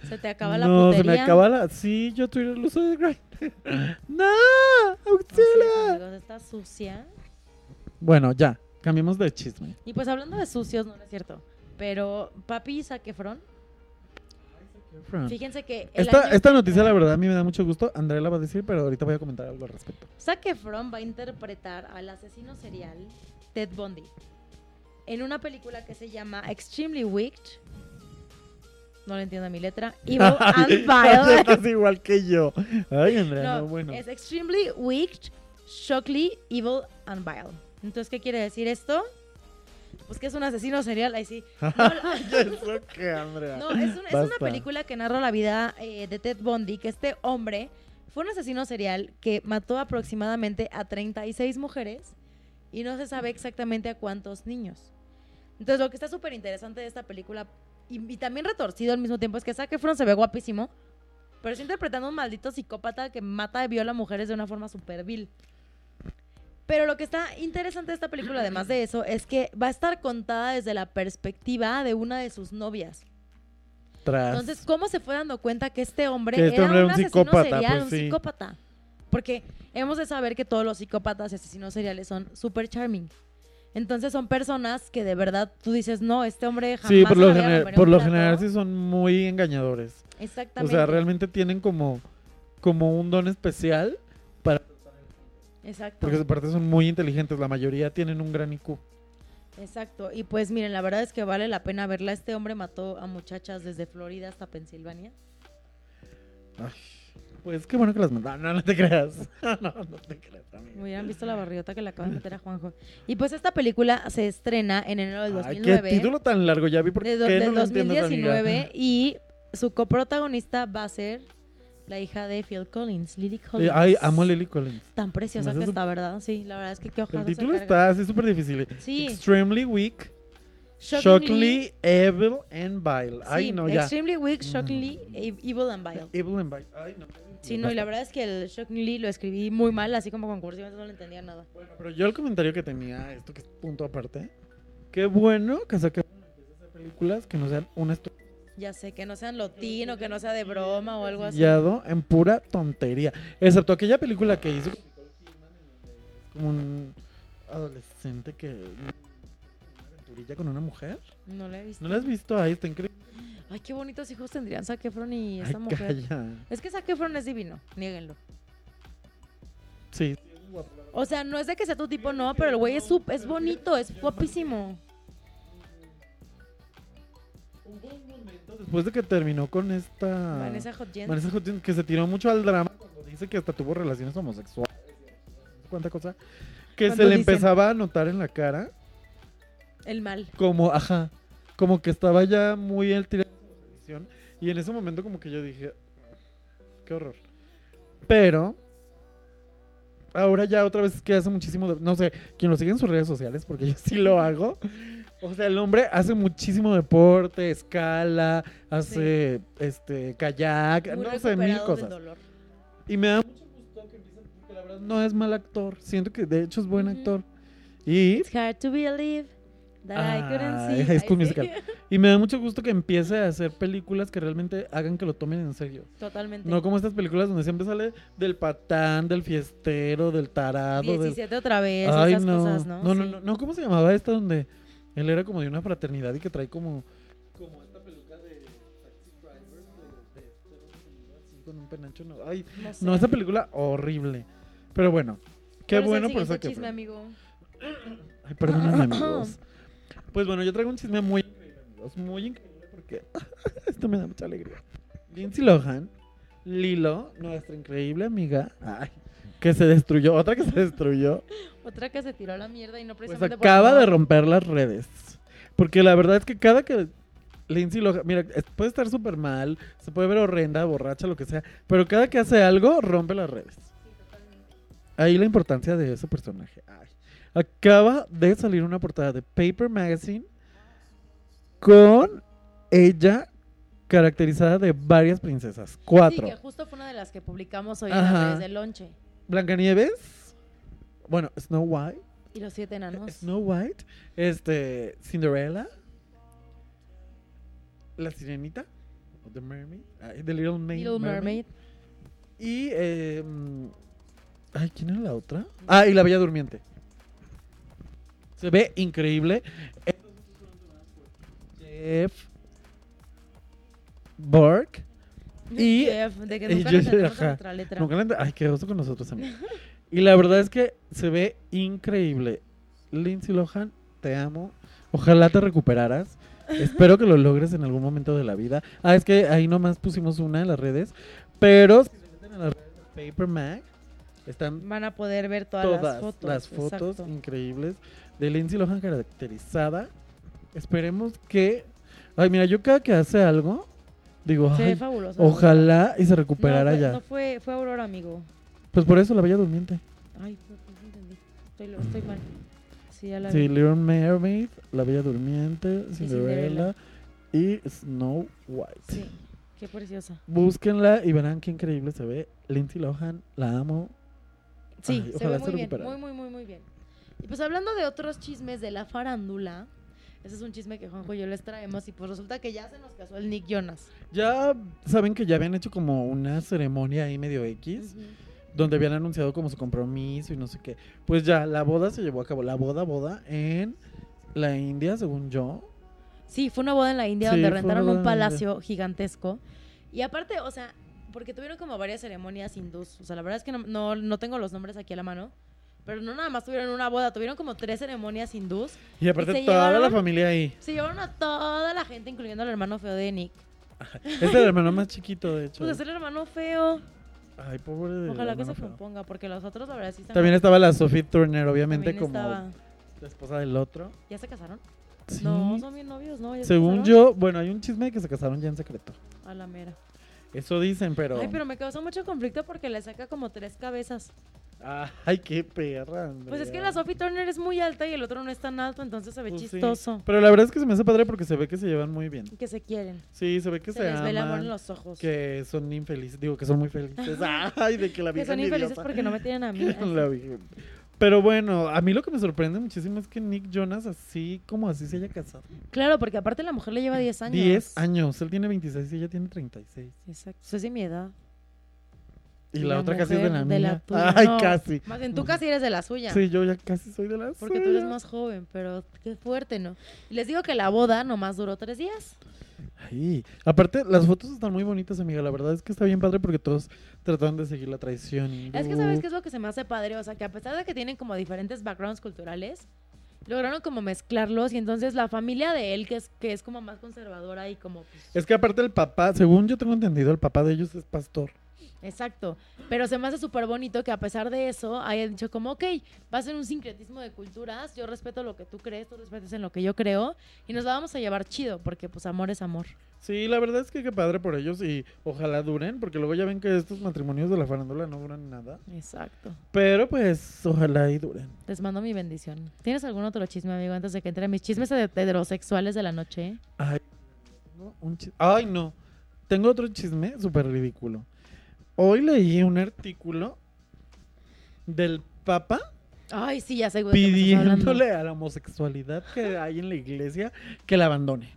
Se te acaba la no, putería. se me acaba la. Sí, yo Twitter lo uso de Grindr. ¡No! Así es, ¡Auxilia! amigos, está sucia. Bueno, ya. Cambiemos de chisme. Y pues hablando de sucios, no, no es cierto. Pero papi Zac Efron, fíjense que Esta, año esta noticia, la verdad, a mí me da mucho gusto. Andrea la va a decir, pero ahorita voy a comentar algo al respecto. Zac Efron va a interpretar al asesino serial Ted Bundy en una película que se llama Extremely Wicked no le entiendo mi letra. Evil and Vile. Estás igual que yo. Ay, Andrea, no, No, bueno. es extremely weak, shockingly evil and vile. Entonces, ¿qué quiere decir esto? Pues que es un asesino serial, ahí sí. ¿Eso qué, Andrea? No, es, un- es una película que narra la vida eh, de Ted Bundy, que este hombre fue un asesino serial que mató aproximadamente a 36 mujeres y no se sabe exactamente a cuántos niños. Entonces, lo que está súper interesante de esta película y, y también retorcido al mismo tiempo es que Zac Efron se ve guapísimo, pero está interpretando a un maldito psicópata que mata y viola mujeres de una forma súper vil. Pero lo que está interesante de esta película, además de eso, es que va a estar contada desde la perspectiva de una de sus novias. Tras. Entonces, ¿cómo se fue dando cuenta que este hombre Que este era hombre un un asesino psicópata, serial, pues un sí. psicópata? Porque hemos de saber que todos los psicópatas y asesinos seriales son super charming. Entonces son personas que de verdad tú dices, no, este hombre jamás Sí, por lo, la vida gener- rompería por lo plato". general sí son muy engañadores. O Exactamente. sea, realmente tienen como, como un don especial para Exacto. porque aparte son muy inteligentes, la mayoría tienen un gran IQ. Exacto. Y pues miren, la verdad es que vale la pena verla. Este hombre mató a muchachas desde Florida hasta Pensilvania. Ay, pues qué bueno que las mandaron. No, no te creas. no, no te creas, amiga. Hubieran visto la barriota que le acaba de meter a Juanjo. Y pues esta película se estrena en enero del Ay, 2009. qué título tan largo, ya vi por de, qué do- no del lo entiendes, amiga. 2019 y su coprotagonista va a ser la hija de Phil Collins, Lily Collins. Eh, Ay, amo a Lily Collins. Tan preciosa que está, ¿verdad? Sí, la verdad es que qué El ojalá título está así súper difícil. Sí. Extremely weak, Shockingly- shockingly evil and vile. Ay, Sí, no, ya. Extremely weak, shockingly evil and vile. Evil and vile. Ay, no. Sí, no, y la verdad es que el shockingly lo escribí muy mal, así como con cursivas, no le entendía nada. Pero yo el comentario que tenía, esto que es punto aparte, qué bueno que saquen películas que no sean un Ya sé, que no sean lotino, que no sea de broma o algo así. en pura tontería. Excepto aquella película que hizo como un adolescente que una aventurilla con una mujer. No la he visto. ¿No la has visto? Ahí está increíble. Ay, qué bonitos hijos tendrían Zac Efron y Ay, esta mujer. calla. Es que Zac Efron es divino, nieguenlo. Sí. O sea, no es de que sea tu tipo, no, pero el güey es, es bonito, es guapísimo. Después de que terminó con esta... Vanessa Hudgens. Vanessa Hudgens, que se tiró mucho al drama cuando dice que hasta tuvo relaciones homosexuales. ¿Cuánta cosa? Que se le dicen- empezaba a notar en la cara El mal. como, ajá, como que estaba ya muy el tirado. Y en ese momento como que yo dije, qué horror. Pero, ahora ya otra vez que hace muchísimo, no sé, quien lo sigue en sus redes sociales, porque yo sí lo hago. O sea, el hombre hace muchísimo deporte, escala, hace este kayak, Muy no sé, mil del cosas. dolor. Y me da mucho gusto que empiece, porque la verdad no es mal actor. Siento que de hecho es buen actor. Y It's hard to believe that I couldn't see. High School. Musical. Y me da mucho gusto que empiece a hacer películas que realmente hagan que lo tomen en serio. Totalmente. No como estas películas donde siempre sale del patán, del fiestero, del tarado. del- 17 otra vez, Ay, esas no. cosas, ¿no? No, no, no, no, ¿cómo se llamaba esta donde él era como de una fraternidad y que trae como, como esta peluca de taxi driver, de, de así con un penacho? No, ay, No sé. no, esa película horrible. Pero bueno, qué ¿Cuál es el bueno por eso que chisme, amigo? Ay, perdónenme, amigos. Pues bueno, yo traigo un chisme muy increíble, amigos. Muy increíble porque esto me da mucha alegría. Lindsay Lohan, Lilo, nuestra increíble amiga, ay, que se destruyó, otra que se destruyó, Otra que se tiró a la mierda y no pues precisamente por acaba de romper las redes. Porque la verdad es que cada que Lindsay Lohan, mira, puede estar súper mal, se puede ver horrenda, borracha, lo que sea, pero cada que hace algo, rompe las redes. Ahí la importancia de ese personaje. Ay. Acaba de salir una portada de Paper Magazine con ella caracterizada de varias princesas. Cuatro. Sí, que justo fue una de las que publicamos hoy en las redes del lonche. Blancanieves. Bueno, Snow White. Y los siete enanos. Snow White. Este. Cinderella. La Sirenita. o The Mermaid. The Little, Maid- Little Mermaid. Y. eh, mm, ay, ¿quién era la otra? Ah, y La Bella Durmiente. Se ve increíble. Jeff. Borg. Y. Jeff, de que y nunca yo- le entendemos ajá, letra. nunca le Ay, qué oso con nosotros, amigo. Y la verdad es que se ve increíble. Lindsay Lohan, te amo. Ojalá te recuperaras. Espero que lo logres en algún momento de la vida. Ah, es que ahí nomás pusimos una en las redes. Pero si se meten en las redes de Paper Mac, están Van a poder ver todas, todas las fotos. las fotos exacto. increíbles de Lindsay Lohan caracterizada. Esperemos que. Ay, mira, yo cada que hace algo, digo, Se ve ay, fabulosa. ojalá y se recuperara ya. No fue, fue Aurora, amigo. Pues por eso la Bella Durmiente. Ay, no, pues entendí. Estoy, estoy mal. Sí, ya la Sí, vi. Little Mermaid, La Bella Durmiente, Cinderella. Y Snow White. Sí, qué preciosa. Búsquenla y verán qué increíble se ve. Lindsay Lohan, la amo. Sí, Ay, se ojalá ve se muy bien, muy, muy, muy, muy bien. Y pues hablando de otros chismes de la farándula, ese es un chisme que Juanjo y yo les traemos y pues resulta que ya se nos casó el Nick Jonas. Ya saben que ya habían hecho como una ceremonia ahí medio X, donde habían anunciado como su compromiso y no sé qué. Pues ya, la boda se llevó a cabo, la boda, boda, en la India, según yo. Sí, fue una boda en la India Sí, donde rentaron un palacio gigantesco. Y aparte, o sea, porque tuvieron como varias ceremonias hindús. O sea, la verdad es que no, no, no tengo los nombres aquí a la mano. Pero no nada más tuvieron una boda, tuvieron como tres ceremonias hindús. Y aparte toda la familia ahí. Se llevaron a toda la gente, incluyendo al hermano feo de Nick. Es el hermano más chiquito, de hecho. Pues es el hermano feo. Ay, pobre de Ojalá que se componga, porque los otros, la verdad, sí están. También estaba la Sophie Turner, obviamente, como estaba. la esposa del otro. ¿Ya se casaron? Sí. No, son bien novios, ¿no? ¿Ya se Según yo, bueno, hay un chisme de que se casaron ya en secreto. A la mera. Eso dicen, pero. Ay, pero me causó mucho conflicto porque le saca como tres cabezas. Ay, qué perra. Pues es que la Sophie Turner es muy alta y el otro no es tan alto, entonces se ve Pues sí. chistoso. Pero la verdad es que se me hace padre porque se ve que se llevan muy bien. Y Que se quieren. Sí, se ve que Se se, les ve el amor en los ojos. Que son infelices. Digo, que son muy felices. Ay, de que la Que vieja son infelices porque no me tienen a mí. La Pero bueno, a mí lo que me sorprende muchísimo es que Nick Jonas así como así se haya casado. Claro, porque aparte la mujer le lleva 10 años. 10 años. Él tiene 26 y ella tiene 36. Exacto. Eso es de mi edad. Y, la, otra casi es de la mía. tuya. Ay, No, casi. Más bien, tú casi eres de la suya. Sí, yo ya casi soy de la Porque tú eres suya. más joven, pero qué fuerte, ¿no? Y les digo que la boda nomás duró tres días. Ay, aparte, las fotos están muy bonitas, amiga. La verdad es que está bien padre porque todos trataron de seguir la tradición. Es que, ¿sabes qué es lo que se me hace padre? O sea, que a pesar de que tienen como diferentes backgrounds culturales, lograron como mezclarlos y entonces la familia de él, que es, que es como más conservadora y como... pues, Es que aparte el papá, según yo tengo entendido, el papá de ellos es pastor. Exacto. Pero se me hace súper bonito que a pesar de eso haya dicho como, ok, va a ser un sincretismo de culturas, yo respeto lo que tú crees, tú respetas en lo que yo creo y nos la vamos a llevar chido porque pues amor es amor. Sí, la verdad es que qué padre por ellos y ojalá duren, porque luego ya ven que estos matrimonios de la farándula no duran nada. Exacto. Pero pues ojalá y duren. Les mando mi bendición. ¿Tienes algún otro chisme, amigo, antes de que entre mis chismes heterosexuales de la noche? Ay, no, un Ay, no. Tengo otro chisme súper ridículo. Hoy leí un artículo del Papa Ay, sí, ya sé de pidiéndole a la homosexualidad que hay en la iglesia que la abandone.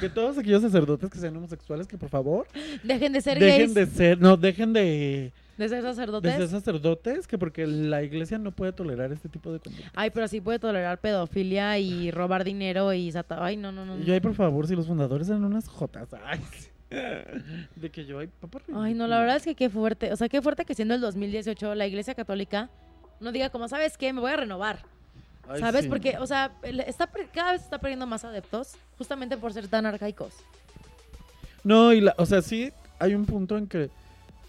Que todos aquellos sacerdotes que sean homosexuales, que por favor Dejen de ser dejen gays, de ser, no, dejen de, de ser de sacerdotes. ser sacerdotes, que porque la iglesia no puede tolerar este tipo de conducta. Ay, pero sí puede tolerar pedofilia y robar dinero y sata... Ay, no, no, no. Y no. yo, ay, por favor, si los fundadores eran unas jotas. Ay, sí. de que yo, ay, papá. Ay, no, la verdad es que qué fuerte. O sea, qué fuerte que siendo el 2018 la iglesia católica no diga como, ¿sabes qué? Me voy a renovar. Ay, ¿Sabes? sí. Porque, o sea, está, cada vez está perdiendo más adeptos justamente por ser tan arcaicos. No, y la, o sea, sí hay un punto en que,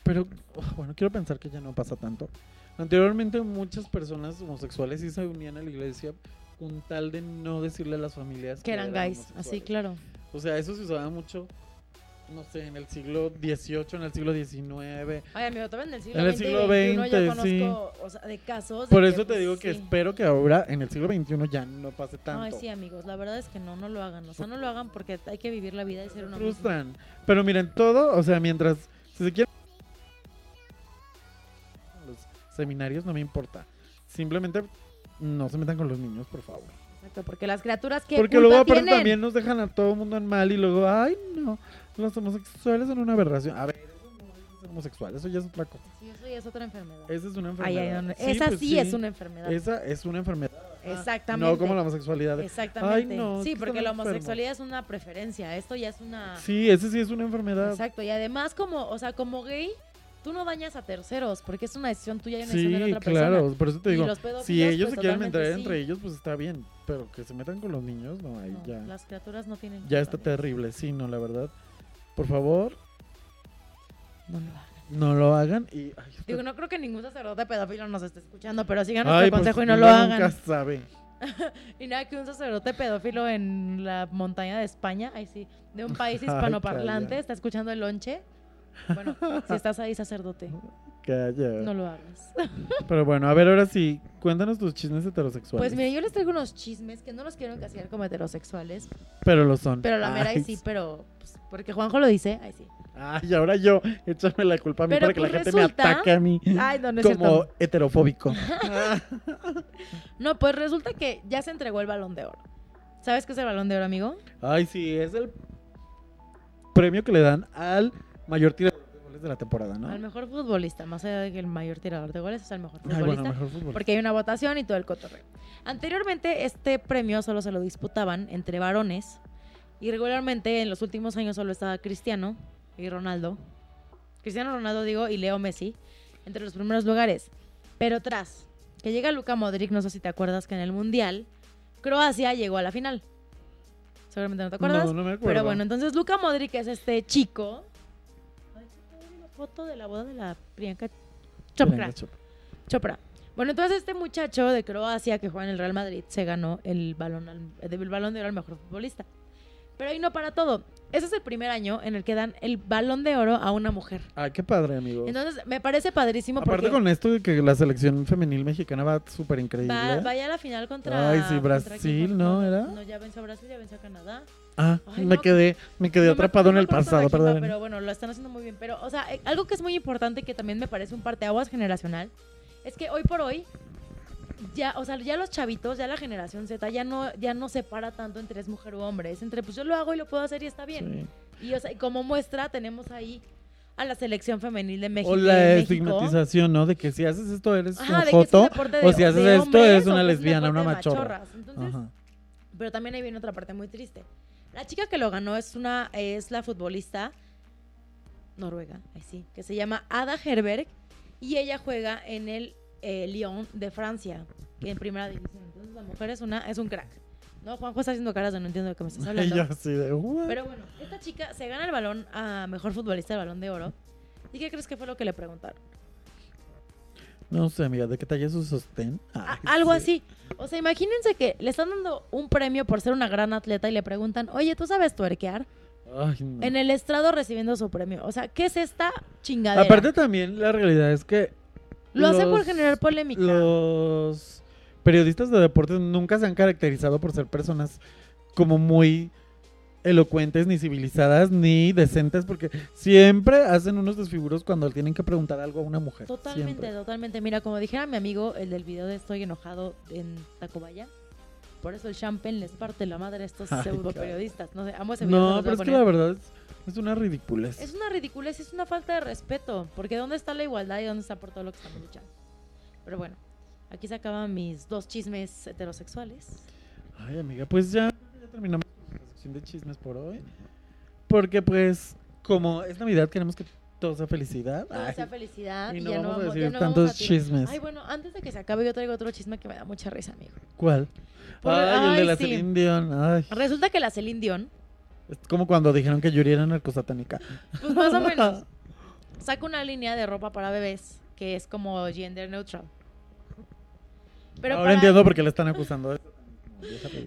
pero oh, bueno, quiero pensar que ya no pasa tanto. Anteriormente muchas personas homosexuales sí se unían a la iglesia con tal de no decirle a las familias Que eran gays, así, claro. O sea, eso se usaba mucho, no sé, en el siglo XVIII, en el siglo XIX. Ay, amigo, en el siglo En el XX, siglo XX, conozco, sí. o sea, de casos. de Por que, eso te pues, digo que sí. espero que ahora, en el siglo XXI, ya no pase tanto. Ay, sí, amigos, la verdad es que no, no lo hagan. O sea, no lo hagan porque hay que vivir la vida y ser una frustran. Pero miren, todo, o sea, mientras, si se quieren los seminarios, no me importa. Simplemente no se metan con los niños, por favor. Exacto, porque las criaturas que Porque luego aparte también nos dejan a todo el mundo en mal y luego, ay, no, los homosexuales son una aberración. A ver, eso no es homosexual, eso ya es otra cosa. Sí, eso ya es otra enfermedad. Esa es una enfermedad. ay, no, Sí, esa pues sí, es una enfermedad. Esa es una enfermedad. Exactamente. No como la homosexualidad. Exactamente. Ay, no, sí, que porque la homosexualidad es una preferencia. Esto ya es una. Sí, ese sí es una enfermedad. Exacto. Y además, como, o sea, como gay, tú no dañas a terceros, porque es una decisión tuya y una decisión de Sí, otra claro, persona. por eso te digo, si pedófilos, ellos pues, se quieren meter sí. entre ellos, pues está bien, pero que se metan con los niños, no, ahí No, ya, Las criaturas no tienen. ya está terrible, sí, no, la verdad. Por favor, No lo hagan. no lo hagan y... ay, Digo, no creo que ningún sacerdote pedófilo nos esté escuchando, pero sigan ay, nuestro pues, consejo y no uno lo nunca hagan. sabe. Y nada que un sacerdote pedófilo en la montaña de España, ay sí, de un país hispanoparlante, está escuchando el lonche. Bueno, si estás ahí, sacerdote, Calla. no lo hagas. Pero bueno, a ver, ahora sí, cuéntanos tus chismes heterosexuales. Pues mire, yo les traigo unos chismes que no los quiero encasillar como heterosexuales, Pero lo son. pero la mera y sí, pero pues, porque Juanjo lo dice, ay sí. Ay, ahora yo, échame la culpa a mí Pero, para que la pues, gente resulta- me ataque a mí Ay, no, no es como cierto. heterofóbico. No, pues resulta que ya se entregó el balón de oro. ¿Sabes qué es el balón de oro, amigo? Ay, sí, es el premio que le dan al mayor tirador goles de la temporada, ¿no? Al mejor futbolista, más allá de que el mayor tirador de goles es el mejor Ay, futbolista. bueno, mejor futbolista. porque hay una votación y todo el cotorreo. Anteriormente, este premio solo se lo disputaban entre varones y regularmente en los últimos años solo estaba Cristiano y Ronaldo. Cristiano Ronaldo, digo, y Leo Messi entre los primeros lugares. Pero tras que llega Luka Modric, no sé si te acuerdas que en el Mundial, Croacia llegó a la final. Seguramente no te acuerdas. No, no me acuerdo. Pero bueno, entonces Luka Modric es este chico. Foto de la boda de la Priyanka Chopra. Venga, Chop. Chopra. Bueno, entonces este muchacho de Croacia que juega en el Real Madrid se ganó el balón, al- el balón de oro al mejor futbolista. Pero ahí no para todo. Ese es el primer año en el que dan el balón de oro a una mujer. Ay, qué padre, amigo. Entonces me parece padrísimo Aparte porque con esto de que la selección femenil mexicana va súper increíble. va, vaya a la final contra. Ay, sí, contra Brasil, fue? ¿no? ¿Era? No, ya venció a Brasil, ya venció a Canadá. Ah, Ay, me no, quedé, me quedé No me- atrapado no en me el pasado, perdón. Pero bueno, lo están haciendo muy bien. Pero, o sea, eh, algo que es muy importante que también me parece un parteaguas generacional es que hoy por hoy ya, o sea, ya los chavitos, ya la generación Z ya no ya no separa tanto entre es mujer u hombre, es entre pues yo lo hago y lo puedo hacer y está bien. Y o sea, y como muestra tenemos ahí a la selección femenil de México. O de la México. estigmatización, ¿no? De que si haces esto eres Ajá, un de joto. de- o si haces de esto eres una lesbiana, una de machorra. Entonces, Ajá. pero también ahí viene otra parte muy triste. La chica que lo ganó es una es la futbolista noruega, ahí sí, que se llama Ada Herberg y ella juega en el eh, Lyon de Francia, que en primera división. Entonces la mujer es una es un crack. No, Juanjo está haciendo caras de no entiendo de qué me estás hablando. Y yo así de, "What?". Pero bueno, esta chica se gana el balón a mejor futbolista del balón de oro. ¿Y qué crees que fue lo que le preguntaron? No sé, amiga, ¿de qué talla es su sostén? Ay, algo sí. así. O sea, imagínense que le están dando un premio por ser una gran atleta y le preguntan, oye, ¿tú sabes tuerquear? Ay, no. En el estrado recibiendo su premio. O sea, ¿qué es esta chingadera? Aparte también la realidad es que Lo hacen por generar polémica. Los periodistas de deportes nunca se han caracterizado por ser personas como muy elocuentes, ni civilizadas, ni decentes, porque siempre hacen unos desfiguros cuando tienen que preguntar algo a una mujer. Totalmente, siempre. totalmente. Mira, como dijera mi amigo, el del video de Estoy enojado en Tacubaya. Por eso el champagne les parte la madre a estos Ay, pseudo periodistas. No sé, amo ese video. No, pero es que la verdad es, es una ridiculez. Es una ridiculez, es una falta de respeto. Porque ¿dónde está la igualdad y dónde está por todo lo que estamos luchando? Pero bueno, aquí se acaban mis dos chismes heterosexuales. Ay, amiga, pues ya, ya terminamos sección de chismes por hoy. Porque pues, como es Navidad, queremos que todo sea felicidad. Todo Ay, sea felicidad. y no ya vamos a no vamos, decir ya no vamos tantos a chismes. Ay, bueno, antes de que se acabe, yo traigo otro chisme que me da mucha risa, amigo. ¿Cuál? Por- Ay, el de la sí. Celine Dion. Ay, Resulta que la Celine Dion, es como cuando dijeron que Yuri era narcosatánica. pues más o menos, saca una línea de ropa para bebés que es como gender neutral. Pero Ahora para- entiendo por qué le están acusando de eso.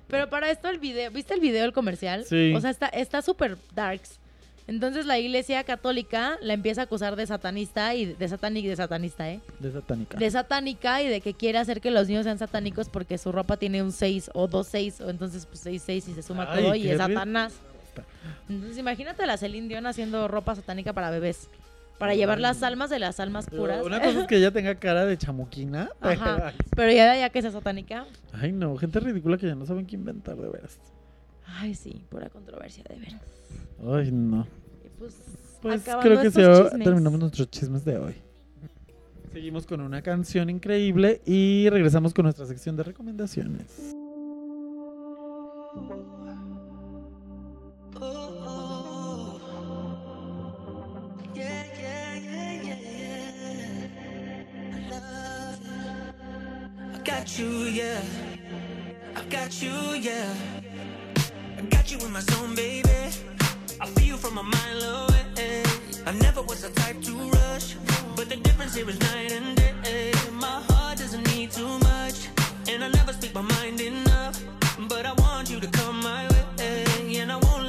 Pero para esto el video, ¿viste el video del comercial? Sí. O sea, está está súper darks. Entonces la iglesia católica la empieza a acusar de satanista y de satánica y de satanista, ¿eh? De satánica. De satánica y de que quiere hacer que los niños sean satánicos porque su ropa tiene un 6 o dos 6 o entonces pues 6 6 y se suma Ay, todo y es satanás. Entonces imagínate a la Celine Dion haciendo ropa satánica para bebés. Para llevar las almas de las almas puras. Una cosa es que ella tenga cara de chamuquina. Ajá. Pero ya, ya que sea satánica. Ay, no, gente ridícula que ya no saben qué inventar, de veras. Ay, sí, pura controversia, de veras. Ay, no. Y pues, Pues creo que chismes. terminamos nuestros chismes de hoy. Seguimos con una canción increíble y regresamos con nuestra sección de recomendaciones. Got you, yeah. I got you, yeah. I got you in my zone, baby. I feel you from a mile away. I never was the type to rush, but the difference here is night and day. My heart doesn't need too much, and I never speak my mind enough. But I want you to come my way, and I won't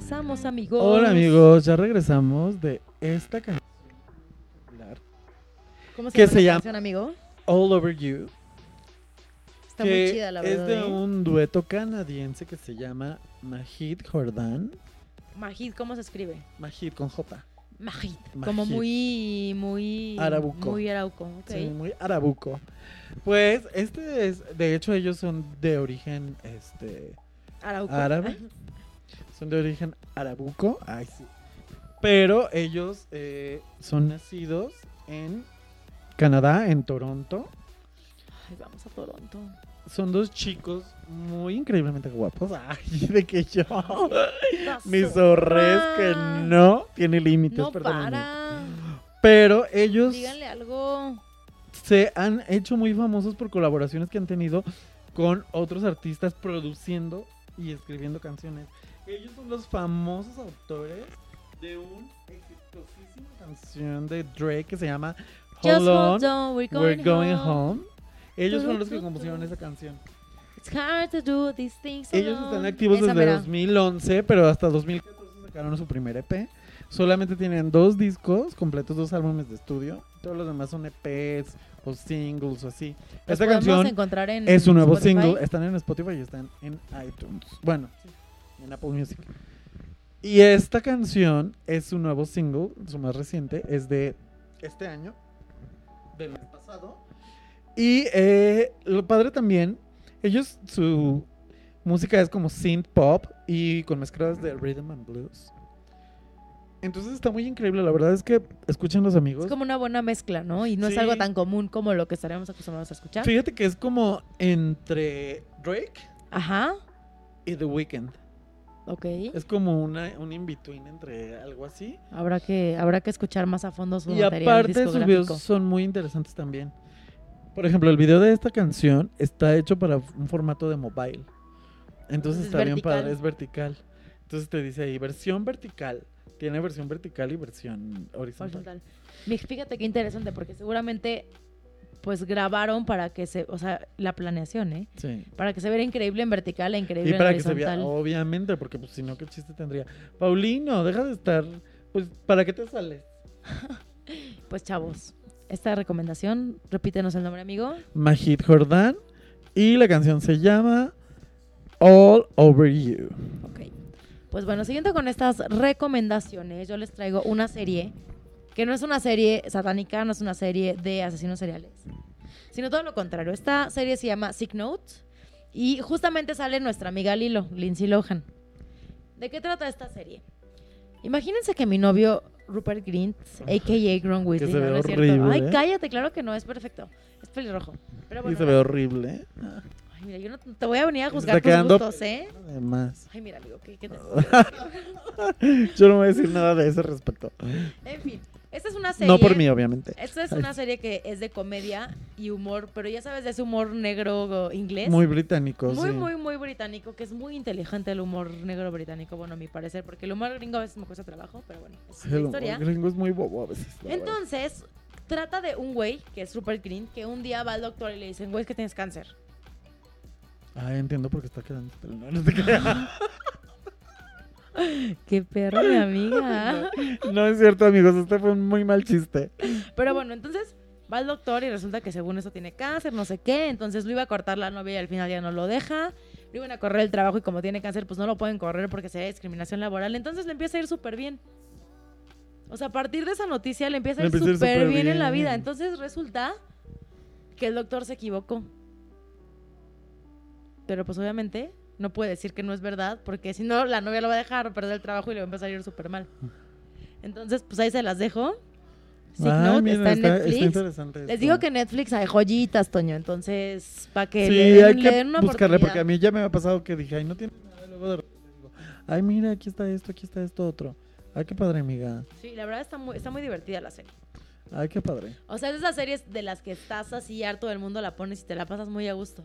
regresamos, amigos. Hola amigos, ya regresamos de esta canción ¿Cómo se llama se la llama canción, amigo? All Over You. Está muy que chida, la Es verdad. de ¿eh? un dueto canadiense que se llama Majid Jordan. Majid, ¿cómo se escribe? Majid con J. Majid. Como muy, muy... Arabuco. Muy arauco, ok. Sí, muy arabuco. Pues este es, de hecho ellos son de origen este Arauco. árabe. Son de origen arabuco. Ay, sí. Pero ellos eh, son nacidos en Canadá, en Toronto. Ay, vamos a Toronto. Son dos chicos muy increíblemente guapos. Ay, de que yo. Mi Pasó. zorrez que no tiene límites, No perdónenme. para. Pero ellos Díganle algo. se han hecho muy famosos por colaboraciones que han tenido con otros artistas produciendo y escribiendo canciones. Ellos son los famosos autores de una exitosísima canción de Drake que se llama Just Hold On, hold on, we're going Going home. Home. Ellos fueron los que compusieron esa canción. It's hard to do these things Ellos están activos Esa desde mera. 2011, pero hasta 2014 sacaron su primer EP. Solamente tienen dos discos completos, dos álbumes de estudio. Todos los demás son EPs o singles o así. Los Esta canción encontrar en es un nuevo Spotify. single. Están en Spotify y están en iTunes. Bueno, en Apple Music. Y esta canción es su nuevo single, su más reciente, es de este año, del mes pasado. Y eh, lo padre también, ellos, su música es como synth pop y con mezcladas de rhythm and blues. Entonces está muy increíble, la verdad es que escuchen los amigos. Es como una buena mezcla, ¿no? Y no es algo tan común como lo que estaríamos acostumbrados a escuchar. Fíjate que es como entre Drake Ajá, y The Weeknd. Ok. Es como una, un in-between entre algo así. Habrá que, habrá que escuchar más a fondo su Y material aparte sus videos son muy interesantes también. Por ejemplo, el video de esta canción está hecho para un formato de mobile. Entonces Es está bien vertical. padre, es vertical. Entonces te dice ahí, versión vertical. Tiene versión vertical y versión horizontal. Horizontal. Fíjate qué interesante, porque seguramente pues grabaron para que se, o sea, la planeación, ¿eh? Sí. Para que se viera increíble en vertical e increíble Y para en que se vea, obviamente, porque pues si no, ¿qué chiste tendría? Paulino, deja de estar, pues, ¿para qué te sales? Pues chavos, esta recomendación, repítenos el nombre, amigo. Majid Jordán y la canción se llama All Over You. Pues bueno, siguiendo con estas recomendaciones, yo les traigo una serie que no es una serie satánica, no es una serie de asesinos seriales, sino todo lo contrario. Esta serie se llama Sick Note y justamente sale nuestra amiga Lilo, Lindsay Lohan. ¿De qué trata esta serie? Imagínense que mi novio Rupert Grint, a.k.a. Gron Weasley, se no, ve no es cierto. horrible, Ay, ¿eh? cállate, claro que no, es perfecto. Es pelirrojo. Pero bueno, y se ve horrible, ay, mira, yo no te voy a venir a Se juzgar tus gustos, ¿eh? Además. Ay, mira, amigo, ¿qué, qué te- Yo no voy a decir nada de ese respecto. En fin, esta es una serie. No por mí, obviamente. Esta es Ay. una serie que es de comedia y humor, pero ya sabes de ese humor negro inglés. Muy británico, Muy, sí. muy, muy británico, que es muy inteligente el humor negro británico, bueno, a mi parecer, porque el humor gringo a veces me cuesta trabajo, pero bueno, es El historia. gringo es muy bobo a veces. verdad. Entonces, trata de un güey, que es Rupert Green, que un día va al doctor y le dicen, güey, es que tienes cáncer. Ah, entiendo por qué está quedando. no, no te creas. Qué perro, mi amiga. No es cierto, amigos. Este fue un muy mal chiste. Pero bueno, entonces va al doctor y resulta que según eso tiene cáncer, no sé qué. Entonces lo iba a cortar la novia y al final ya no lo deja. Lo iban a correr el trabajo y como tiene cáncer, pues no lo pueden correr porque sería discriminación laboral. Entonces le empieza a ir súper bien. O sea, a partir de esa noticia le empieza a ir súper bien en la vida. Entonces resulta que el doctor se equivocó. Pero pues obviamente no puede decir que no es verdad porque si no la novia lo va a dejar perder el trabajo y le va a empezar a ir súper mal. Entonces, pues ahí se las dejo. Sick Ay, Note mira, está en está- está Netflix. interesante Les esto. digo que Netflix hay joyitas, Toño. Entonces, para que Sí, le, den, hay le que den una buscarle porque a mí ya me ha pasado que dije, ay, no tiene nada. Luego de repente digo, ay, mira, aquí está esto, aquí está esto otro. Ay, qué padre, amiga. Sí, la verdad está muy, está muy divertida la serie. Ay, qué padre. O sea, es de esas series de las que estás así harto del mundo, la pones y te la pasas muy a gusto.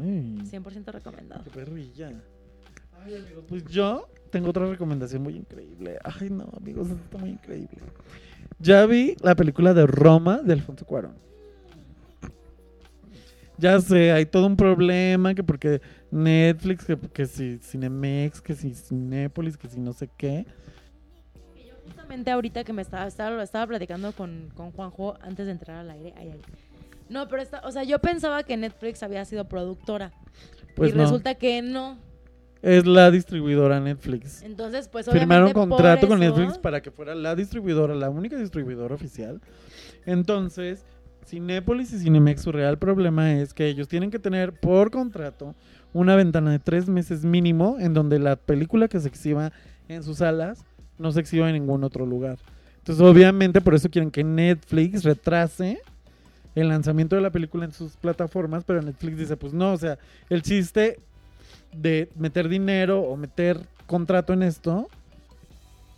Ay, 100% recomendado. qué perrilla. Ay, amigos, pues yo tengo otra recomendación muy increíble. Ay, no, amigos, esto está muy increíble. Ya vi la película de Roma de Alfonso Cuarón. Ya sé, hay todo un problema que porque Netflix, que, que si Cinemex, que si Cinépolis, que si no sé qué. Justamente ahorita que me estaba, estaba platicando con, con Juanjo antes de entrar al aire. Ay, ay. No, pero está, o sea, yo pensaba que Netflix había sido productora. Pues y no. resulta que no. Es la distribuidora Netflix. Entonces, pues Firmaron por contrato con Netflix para que fuera la distribuidora, la única distribuidora oficial. Entonces, Cinépolis y Cinemex, su real problema es que ellos tienen que tener por contrato una ventana de tres meses mínimo en donde la película que se exhiba en sus salas no se exhiba en ningún otro lugar. Entonces, obviamente, por eso quieren que Netflix retrase el lanzamiento de la película en sus plataformas, pero Netflix dice, pues no, o sea, el chiste de meter dinero o meter contrato en esto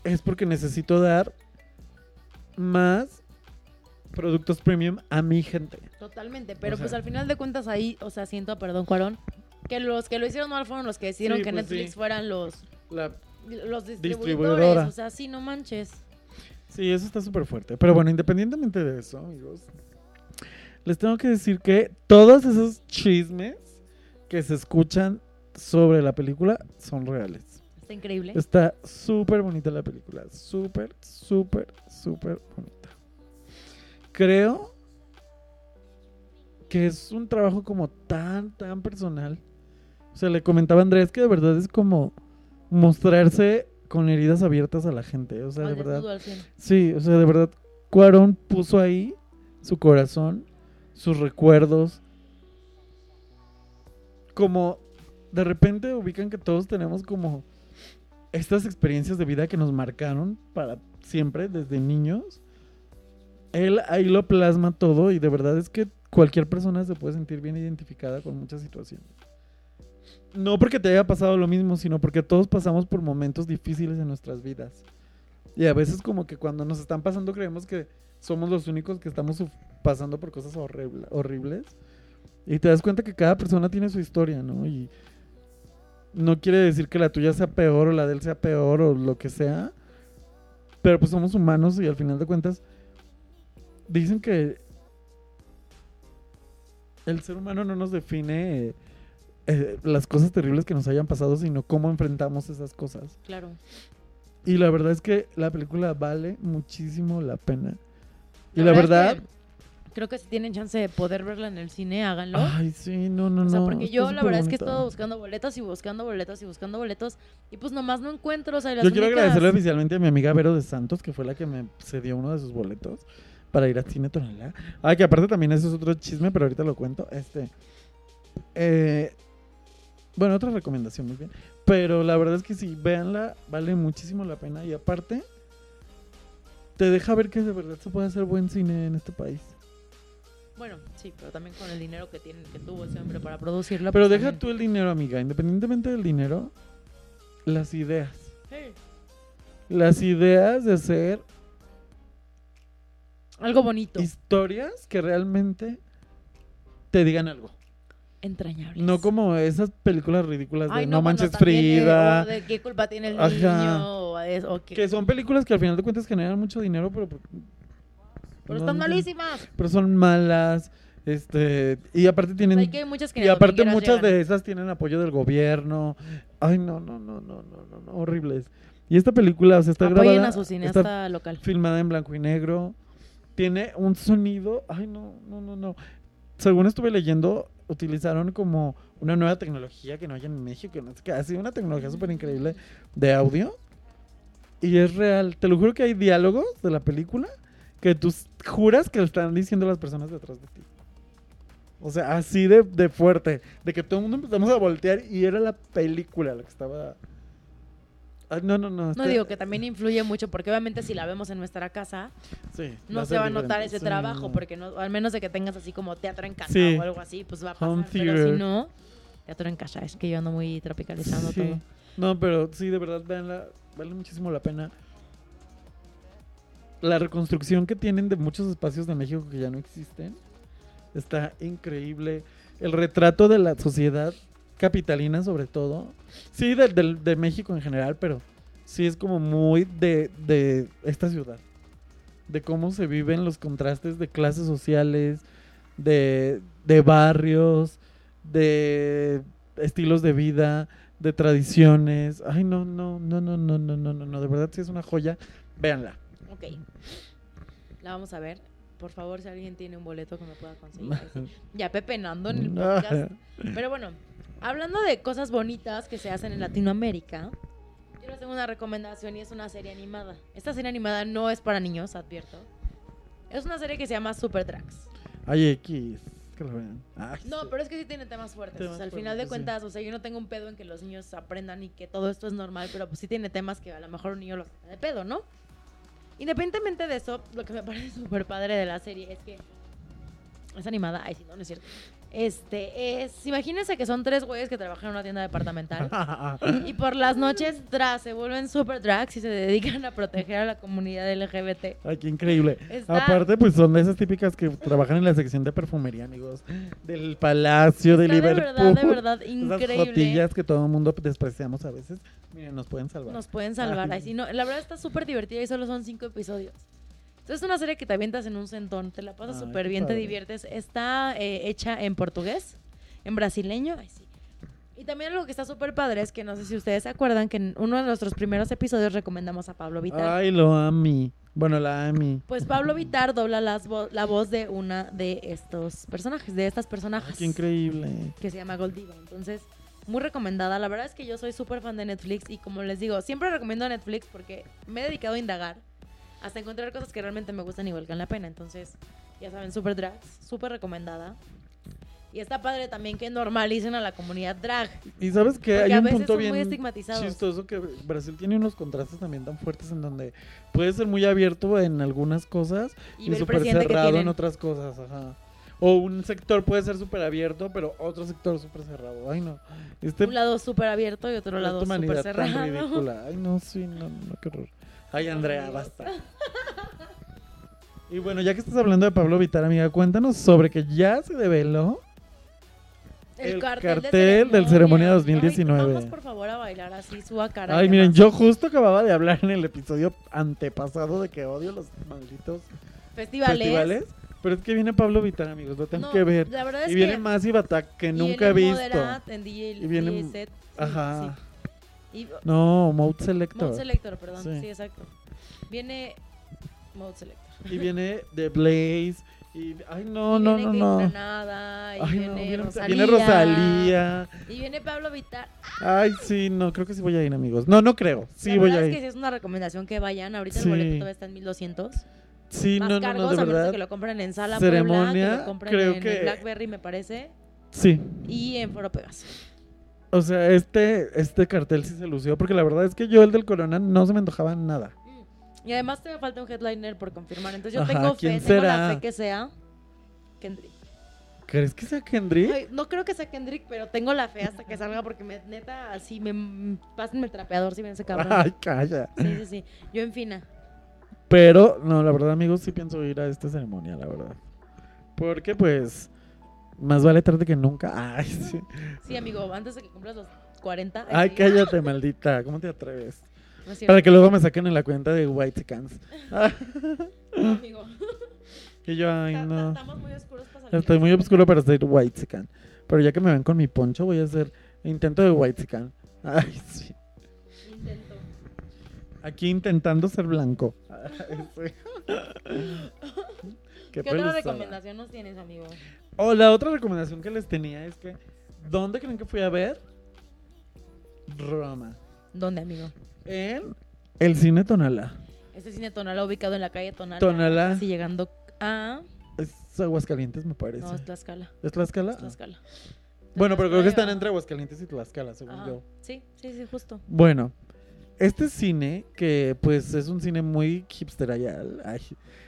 es porque necesito dar más productos premium a mi gente. Totalmente, pero O pues al final de cuentas ahí, o sea, siento, perdón, Cuarón, que los que lo hicieron mal fueron los que decidieron Sí, que pues Netflix sí. fueran los, La los distribuidores. O sea, sí, no manches. Sí, eso está súper fuerte. Pero bueno, independientemente de eso, amigos, les tengo que decir que todos esos chismes que se escuchan sobre la película son reales. Está increíble. Está súper bonita la película. Súper, súper, súper bonita. Creo que es un trabajo como tan, tan personal. O sea, le comentaba a Andrés que de verdad es como mostrarse con heridas abiertas a la gente. O sea, de verdad. Sí, o sea, de verdad. Cuarón puso ahí su corazón sus recuerdos. Como de repente ubican que todos tenemos como estas experiencias de vida que nos marcaron para siempre desde niños. Él ahí lo plasma todo y de verdad es que cualquier persona se puede sentir bien identificada con muchas situaciones. No porque te haya pasado lo mismo, sino porque todos pasamos por momentos difíciles en nuestras vidas. Y a veces como que cuando nos están pasando creemos que somos los únicos que estamos pasando por cosas horrible- horribles. Y te das cuenta que cada persona tiene su historia, ¿no? Y no quiere decir que la tuya sea peor o la de él sea peor o lo que sea. Pero pues somos humanos y al final de cuentas dicen que el ser humano no nos define eh, eh, las cosas terribles que nos hayan pasado, sino cómo enfrentamos esas cosas. Claro. Y la verdad es que la película vale muchísimo la pena. Y La la, verdad verdad... es Creo que si tienen chance de poder verla en el cine, háganlo. Ay, sí, no, no, o sea, no. porque yo la verdad es que he estado buscando boletos y buscando boletos y buscando boletos y pues nomás no encuentro, o sea, las Yo quiero únicas- agradecerle oficialmente a mi amiga Vero de Santos, que fue la que me cedió uno de sus boletos para ir a Cine Tonalá. Ay, que aparte también eso es otro chisme, pero ahorita lo cuento. Este. eh, bueno, otra recomendación, muy bien. Pero la verdad es que sí, véanla, vale muchísimo la pena. Y aparte, te deja ver que de verdad se puede hacer buen cine en este país. Bueno, sí, pero también con el dinero que tiene, que tuvo ese hombre para producirla. Pero pues, deja también. tú el dinero, amiga. Independientemente del dinero, las ideas. Sí. Las ideas de hacer Algo bonito. historias que realmente te digan algo. Entrañable. No como esas películas ridículas de Ay, No, Manches de- Frida. o de qué culpa tiene el Ajá. niño. O, es- o que, son películas que al final de cuentas generan mucho dinero, pero... pero no- están malísimas. Pero son malas. Este, y aparte tienen... Hay que muchas que y aparte muchas llegan. de esas tienen apoyo del gobierno. Ay, no, no, no, no, no, no, no, horribles. Y esta película, o sea, está Apoyen grabada... a su cineasta está local. filmada en blanco y negro. Tiene un sonido... Ay, no, no, no, no. Según estuve leyendo, utilizaron como una nueva tecnología que no hay en México, que no sé qué, así una tecnología súper increíble de audio. Y es real. Te lo juro que hay diálogos de la película que tú juras que lo están diciendo las personas detrás de ti. O sea, así de, de fuerte. De que todo el mundo empezamos a voltear y era la película la que estaba... Ay, no, no, no. No digo que también influye mucho, porque obviamente si la vemos en nuestra casa, Sí, no va se va a notar ese Sí, trabajo, no. porque no, al menos de que tengas así como teatro en casa Sí. o algo así, pues va a pasar. Pero si no, teatro en casa, es que yo ando muy tropicalizando Sí. todo. No, pero sí, de verdad, véanla, vale muchísimo la pena. La reconstrucción que tienen de muchos espacios de México que ya no existen está increíble. El retrato de la sociedad capitalina, sobre todo. Sí, de, del- de México en general, pero sí es como muy de, de esta ciudad. De cómo se viven los contrastes de clases sociales, de, de barrios, de estilos de vida, de tradiciones. Ay, no, no, no, no, no, no, no, no, no. De verdad sí es una joya. Véanla. Ok. La vamos a ver. Por favor, si alguien tiene un boleto que me pueda conseguir. Ya pepenando en el podcast. Pero bueno, hablando de cosas bonitas que se hacen en Latinoamérica, yo les tengo una recomendación y es una serie animada. Esta serie animada no es para niños, advierto. Es una serie que se llama Super Tracks. Ay, X. Que lo vean. Ay, No, pero es que sí tiene temas fuertes. Temas o sea, al fuertes, final de sí. cuentas, o sea, yo no tengo un pedo en que los niños aprendan y que todo esto es normal, pero pues sí tiene temas que a lo mejor un niño lo saca de pedo, ¿no? Independientemente de eso, lo que me parece súper padre de la serie es que es animada. Ay, sí, no, no es cierto. Este es, imagínense que son tres güeyes que trabajan en una tienda departamental y por las noches tras se vuelven super drags y se dedican a proteger a la comunidad LGBT. Ay, qué increíble. Está- Aparte, pues son de esas típicas que trabajan en la sección de perfumería, amigos. Del Palacio de Está de Liverpool. verdad, de verdad, Esas increíble. jotillas que todo el mundo despreciamos a veces. Miren, nos pueden salvar. Nos pueden salvar. Ay. Ay, sí, no, la verdad está súper divertida y solo son cinco episodios. Entonces es una serie que te avientas en un centón, te la pasas Ay, súper bien, te diviertes. Está eh, hecha en portugués, en brasileño. Ay, sí. Y también algo que está súper padre es que no sé si ustedes se acuerdan que en uno de nuestros primeros episodios recomendamos a Pablo Vitar. Ay, lo ami. Bueno, la ami. Pues Pablo Vitar dobla las vo- la voz de una de estos personajes, de estas Ay, personajes qué increíble. que se llama Goldiva. Entonces, muy recomendada. La verdad es que yo soy súper fan de Netflix y como les digo, siempre recomiendo Netflix porque me he dedicado a indagar hasta encontrar cosas que realmente me gustan y valgan la pena. Entonces, Ya saben, super drags, súper recomendada. Y está padre también que normalicen a la comunidad drag. Y sabes que hay un punto bien chistoso que Brasil tiene unos contrastes también tan fuertes en donde puede ser muy abierto en algunas cosas Y y, súper cerrado en otras cosas, ajá. O un sector puede ser súper abierto, pero otro sector súper cerrado. Ay, no. Este, Un lado súper abierto y otro lado súper humanidad tan cerrado. ridícula. Ay, no, sí, no, no, qué horror. Ay, Andrea, basta. Y bueno, ya que estás hablando de Pablo Vitar, amiga, cuéntanos sobre que ya se develó El cartel del ceremonia 2019. Ay, vamos por favor a bailar así, suba cara. Ay, miren, yo justo acababa de hablar en el episodio antepasado de que odio los malditos Festivales. festivales. Pero es que viene Pablo Vitar, amigos, lo tengo No, que ver. la verdad es y viene que- más Ibatak que Y nunca he visto. Moderat, en DJ, y viene, DJ set, sí, ajá. sí. Y- No, Mode Selector. Mode Selector, perdón. Sí. Sí. exacto. Viene Mode Selector. Y viene The Blaze. Y, ay, no, Y no, viene no, no. Granada, y Ay, viene, no, viene, Rosalía, viene Rosalía. Y viene Pablo Vitar. Ay, sí, no, creo que sí voy a ir, amigos. No, no creo. Sí la voy a es ir. que sí es una recomendación que vayan. Ahorita Sí. el boleto todavía está en 1200. Sí, Más no, no, no, cargos, de a verdad. que lo compren en Sala Ceremonia, Puebla, que lo compren creo en que- Blackberry, me parece. Sí. Y en Foro Pegaso. O sea, este, este cartel sí se lució, porque la verdad es que yo el del Corona no se me antojaba nada. Y además te falta un headliner por confirmar. Entonces yo Ajá, tengo fe, ¿quién tengo la fe que sea Kendrick. ¿Crees que sea Kendrick? Ay, no creo que sea Kendrick, pero tengo la fe hasta que salga porque me, neta, así me pásenme el trapeador si ven ese cabrón. Ay, calla. Sí, sí, sí. Yo en fina. Pero, no, la verdad, amigos, sí pienso ir a esta ceremonia, la verdad. Porque, pues, más vale tarde que nunca. Ay, sí. Sí, amigo, antes de que cumplas los 40. Ay, cállate, maldita. ¿Cómo te atreves? No. Para que luego me saquen en la cuenta de White Cans. No, amigo. Y yo, ay, no. Estamos muy oscuros para salir. Estoy muy oscuro para ser White Pero ya que me ven con mi poncho, voy a hacer intento de White Ay, sí. Intento. Aquí intentando ser blanco. Ay, sí. ¿Qué, Qué otra recomendación nos tienes, amigo? Oh, la otra recomendación que les tenía es que, ¿dónde creen que fui a ver? Roma. ¿Dónde, amigo? En el cine Tonala. Este cine Tonala ubicado en la calle Tonala. Tonalá. Así llegando a... Es Aguascalientes, me parece. No, es Tlaxcala. ¿Es Tlaxcala? Es Tlaxcala. Bueno, pero creo que están entre Aguascalientes y Tlaxcala, según Ajá. yo. Sí, sí, sí, justo. Bueno, este cine, que pues es un cine muy hipsterial, ay,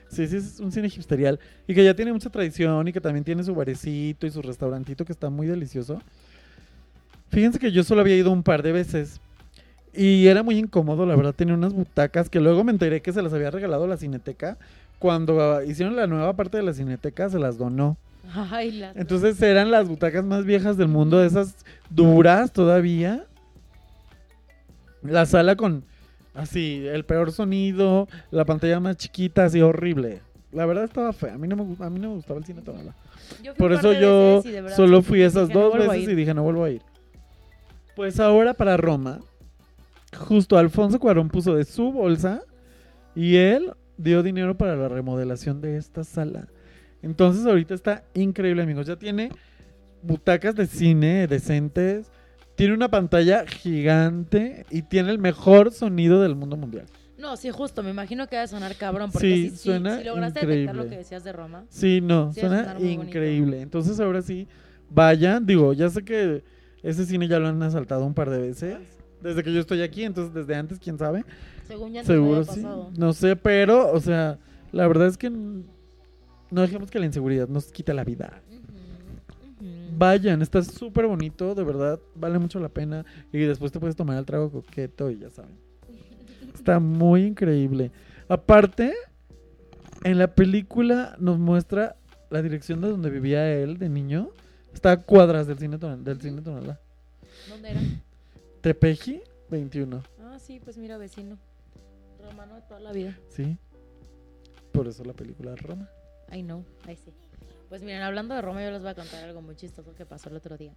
sí, sí, es un cine hipsterial, y que ya tiene mucha tradición y que también tiene su barecito y su restaurantito que está muy delicioso. Fíjense que yo solo había ido un par de veces y era muy incómodo, la verdad, tenía unas butacas que luego me enteré que se las había regalado la Cineteca. Cuando hicieron la nueva parte de la Cineteca, se las donó. Ay, la... Entonces eran las butacas más viejas del mundo, esas duras todavía. La sala con así, el peor sonido, la pantalla más chiquita, así horrible. La verdad estaba fea, a mí no me, a mí no me gustaba el cine fui Por eso yo solo fui esas no dos veces y dije no vuelvo a ir. Pues ahora para Roma, justo Alfonso Cuarón puso de su bolsa y él dio dinero para la remodelación de esta sala. Entonces ahorita está increíble, amigos. Ya tiene butacas de cine decentes, tiene una pantalla gigante y tiene el mejor sonido del mundo mundial. No, sí, justo. Me imagino que va a sonar cabrón. Porque Sí, si, suena si lograste detectar lo increíble. que decías de Roma. Sí, no, Sí, suena bonito. increíble. Entonces ahora sí, vayan. Digo, ya sé que ese cine ya lo han asaltado un par de veces. Desde que yo estoy aquí, entonces desde antes, quién sabe. Según ya no Seguro sí. pasado. No sé, pero, o sea, la verdad es que no dejemos que la inseguridad nos quite la vida. Vayan, está súper bonito, de verdad, vale mucho la pena. Y después te puedes tomar el trago coqueto y ya saben. Está muy increíble. Aparte, en la película nos muestra la dirección de donde vivía él de niño. Está a cuadras del cine, Tonal- del cine Tonalá. ¿Dónde era? Tepeji 21, Ah, sí, pues mira, vecino. Romano de toda la vida. ¿sí? Por eso la película de Roma. I know, I sí. Pues miren, hablando de Roma, yo les voy a contar algo muy chistoso que pasó el otro día.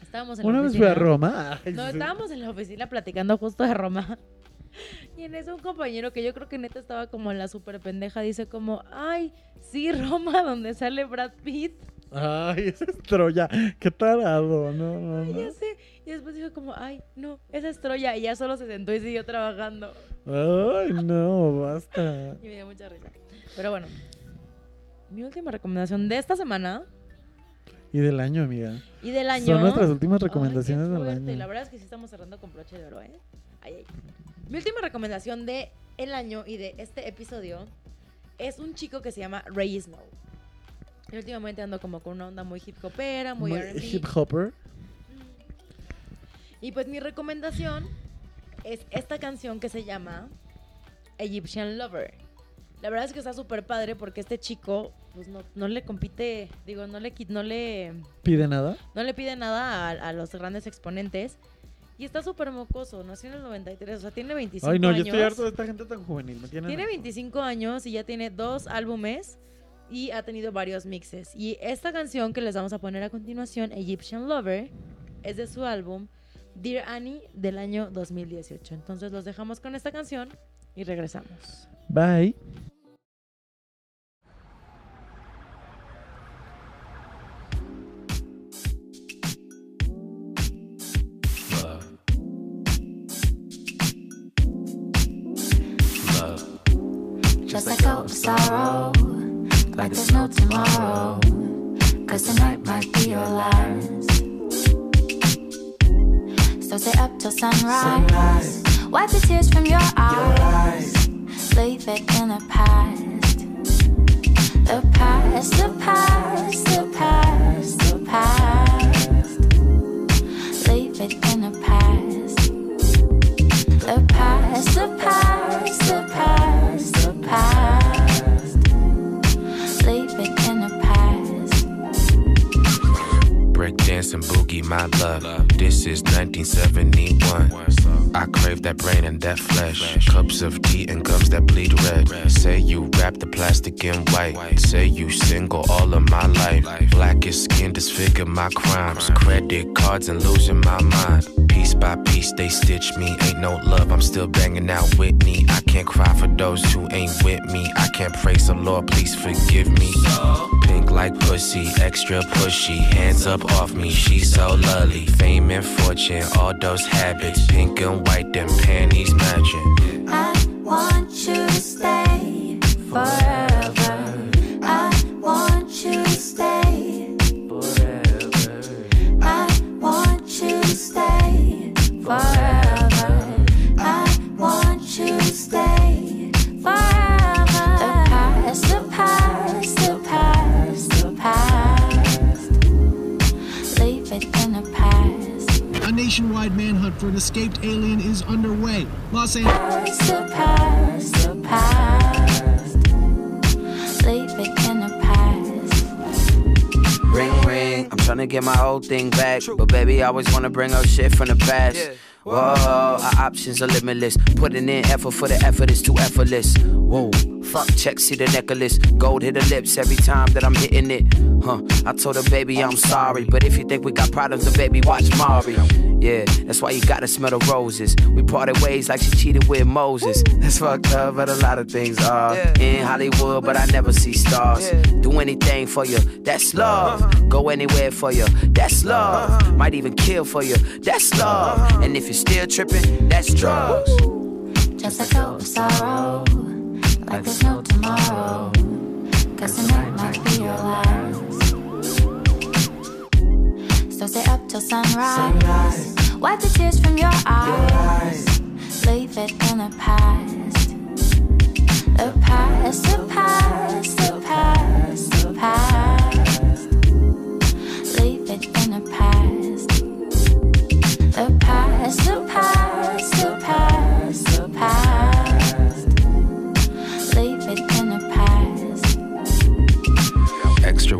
Estábamos en la Una vez fui a. Roma. No, estábamos en la oficina platicando justo de Roma. Y en eso un compañero que yo creo que neta estaba como en la super pendeja dice como, ay, sí, Roma, donde sale Brad Pitt. Ay, ese es Troya. Qué tarado. No, no, Ay, ya sé. Y después dijo como, ay, no, esa es Troya. Y ya solo se sentó y siguió trabajando. Ay, no, basta. Y me dio mucha risa. Pero bueno, mi última recomendación de esta semana Y del año, amiga. y del año. Son nuestras últimas Ay, recomendaciones qué del año. La verdad es que sí estamos cerrando con broche de oro, ¿eh? Ay, ay. Mi última recomendación de el año y de este episodio es un chico que se llama Ray Snow. Y últimamente ando como con una onda muy hip hopera, muy, Muy hip hopper. Y pues mi recomendación es esta canción que se llama Egyptian Lover. La verdad es que está súper padre porque este chico pues no, no le compite, digo, no le, no le, ¿Pide nada? no le pide nada a, a los grandes exponentes. Y está súper mocoso, nació en el 93, o sea, tiene 25 Ay, no, años. yo estoy harto de esta gente tan juvenil. Tienen Tiene harto. 25 años y ya tiene dos álbumes y ha tenido varios mixes. Y esta canción que les vamos a poner a continuación, Egyptian Lover, es de su álbum Dear Annie del año 2018. Entonces los dejamos con esta canción y regresamos. Bye. Just let go of sorrow, like there's no tomorrow. Cause tonight might be your last. So stay up till sunrise. Wipe the tears from your eyes. Leave it in the past. The past, the past, the past, my love. This is 1971. I crave that brain and that flesh. Cups of tea and gums that bleed red. Say you wrap the plastic in white. Say you single all of my life. Blackest skin disfigure my crimes. Credit cards and losing my mind. Piece by piece, they stitch me. Ain't no love, I'm still banging out Whitney. I can't cry for those who ain't with me. I can't pray, so Lord, please forgive me. Pink like pussy, extra pushy. Hands up off me, she's so Fame and fortune, all those habits. Pink and white, them panties matching. I want you to stay forever. Nationwide manhunt for an escaped alien is underway. Los Angeles. The past, the past. Leave it in the past. Ring ring, I'm tryna get my old thing back. But baby, I always wanna bring up shit from the past. Whoa, our options are limitless. Putting in effort for the effort is too effortless. Whoa, fuck, check, see the necklace. Gold hit her lips every time that I'm hitting it. Huh, I told her, baby, I'm sorry. But if you think we got problems, then baby, watch Mari. Yeah, that's why you gotta smell the roses. We parted ways like she cheated with Moses. That's fucked up, but a lot of things are. In Hollywood, but I never see stars. Do anything for you, that's uh-huh. love. Go anywhere for you, that's uh-huh. love. Might even kill for you, that's uh-huh. love. And if you're still tripping, that's drugs. Just let go of sorrow, like there's no tomorrow. Cause tonight might be your last. So stay up till sunrise. Wipe the tears from your eyes. Leave it in the past. The past, the past, the past, the past. Leave it in the past.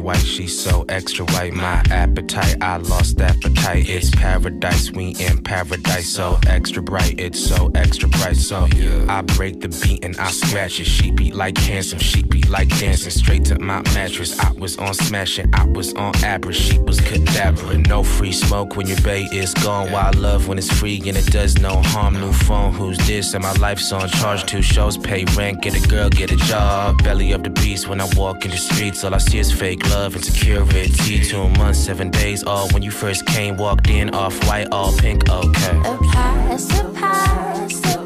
White, she's so extra white. My appetite, I lost appetite. It's paradise, we in paradise. So extra bright, it's so extra bright. So I break the beat and I scratch it. She beat like handsome, she beat like dancing. Straight to my mattress. I was on smashing, I was on average. She was cadaver. No free smoke when your bay is gone. Wild love when it's free and it does no harm. New phone, who's this? And my life's on charge. Two shows, pay rent, get a girl, get a job. Belly of the beast when I walk in the streets. All I see is fake love and security. Two months, seven days. All when you first came, walked in, off white, all pink. Okay. The past, the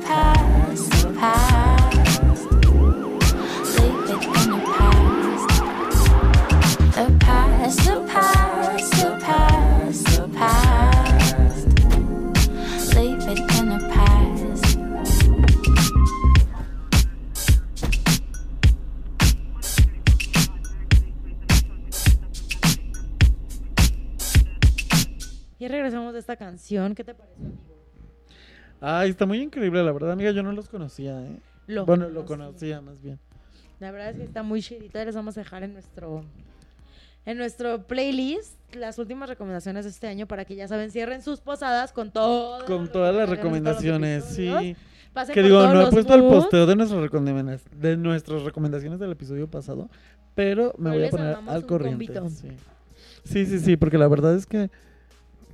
esta canción. ¿Qué te pareció, amigo? Ay, está muy increíble, la verdad, amiga. Yo no los conocía, ¿eh? Lo bueno, lo conocía. más bien. La verdad es que está muy chidito. Les vamos a dejar en nuestro en nuestro playlist las últimas recomendaciones de este año para que ya saben, cierren sus posadas con todo. Con todas las recomendaciones, sí. Pasen Que digo, no he puesto el posteo de nuestras, recomendaciones, de nuestras recomendaciones del episodio pasado, pero me voy a poner al corriente. Sí. sí, sí, sí, porque la verdad es que,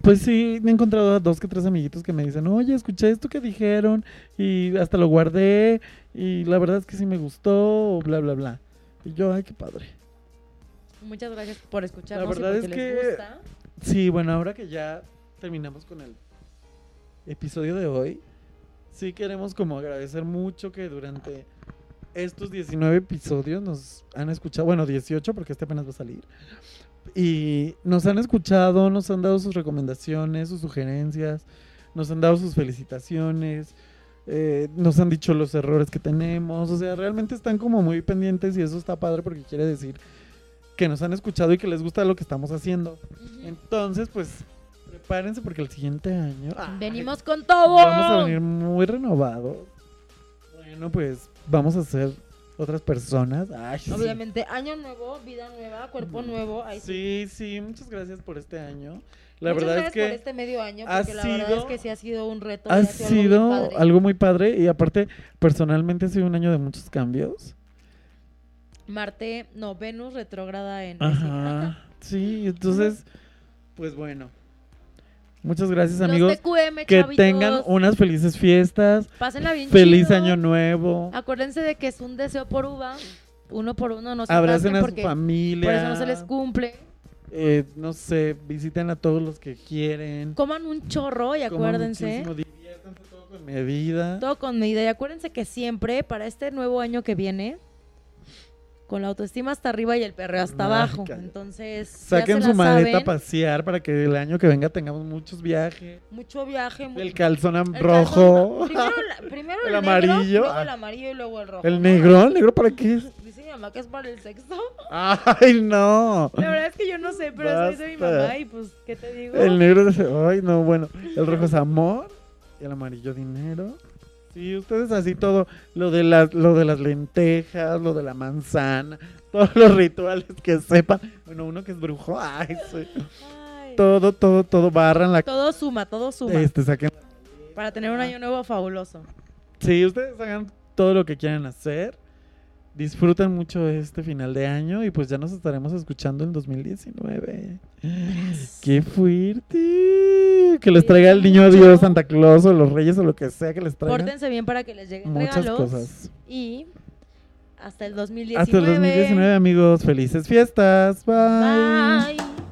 pues sí, me he encontrado a dos que tres amiguitos que me dicen, oye, escuché esto que dijeron y hasta lo guardé y la verdad es que sí me gustó, bla, bla, bla. Y yo, ay, qué padre. Muchas gracias por La escucharnos verdad y es que les gusta. sí, bueno, ahora que ya terminamos con el episodio de hoy, sí queremos como agradecer mucho que durante estos 19 episodios nos han escuchado, bueno, 18 porque este apenas va a salir. Y nos han escuchado, nos han dado sus recomendaciones, sus sugerencias, nos han dado sus felicitaciones, eh, nos han dicho los errores que tenemos, o sea, realmente están como muy pendientes y eso está padre porque quiere decir que nos han escuchado y que les gusta lo que estamos haciendo. Entonces, pues, prepárense porque el siguiente año ay, Venimos con todo. vamos a venir muy renovados. Bueno, pues vamos a ser otras personas. Ay, sí. Obviamente, año nuevo, vida nueva, cuerpo nuevo. ahí sí. Sí, sí, muchas gracias por este año. La Muchas verdad es que por este medio año, ha porque la verdad es sido- que sí ha sido un reto. y ha algo sido muy padre. algo muy padre y aparte personalmente ha sido un año de muchos cambios. Marte, no, Venus retrógrada en Ajá. Sí, entonces, pues bueno. Muchas gracias Los amigos. TQM, que tengan unas felices fiestas. Pásenla bien Feliz chido. año nuevo. Acuérdense de que es un deseo por uva, uno por uno, no se Abracen a su familia. Por eso no se les cumple. Eh, no sé, visiten a todos los que quieren. Coman un chorro y acuérdense. diviértanse todo con medida. Todo con medida. Y acuérdense que siempre, para este nuevo año que viene, con la autoestima hasta arriba y el perreo hasta abajo. Entonces, ya Saquen se su maleta a saben. pasear para que el año que venga tengamos muchos viajes. Mucho viaje. mu- El calzón el rojo. calzón- primero la- primero el, El negro, amarillo. luego el amarillo y luego el rojo. ¿El negro? ¿El negro para qué es? Dice mi mamá que es para el sexo. Ay, no. La verdad es que yo no sé, pero soy de mi Basta. mamá y pues, ¿qué te digo? El negro. Ay, no, bueno. El rojo es amor. Y el amarillo dinero. Sí, ustedes así todo. Lo de, las, lo de las lentejas, lo de la manzana. Todos los rituales que sepan. Bueno, uno que es brujo. Ay, sí. Todo, todo, todo. Barran la... Todo suma, todo suma. Este, saquen... Para tener un año nuevo fabuloso. Sí, ustedes hagan todo lo que quieran hacer. Disfruten mucho este final de año y pues ya nos estaremos escuchando en 2019. ¡Qué fuerte! Que les traiga el niño Dios, Santa Claus o los reyes o lo que sea que les traigan. Pórtense bien para que les lleguen Muchas regalos. cosas. Y hasta el 2019. Hasta el 2019, amigos. Felices fiestas. Bye. Bye.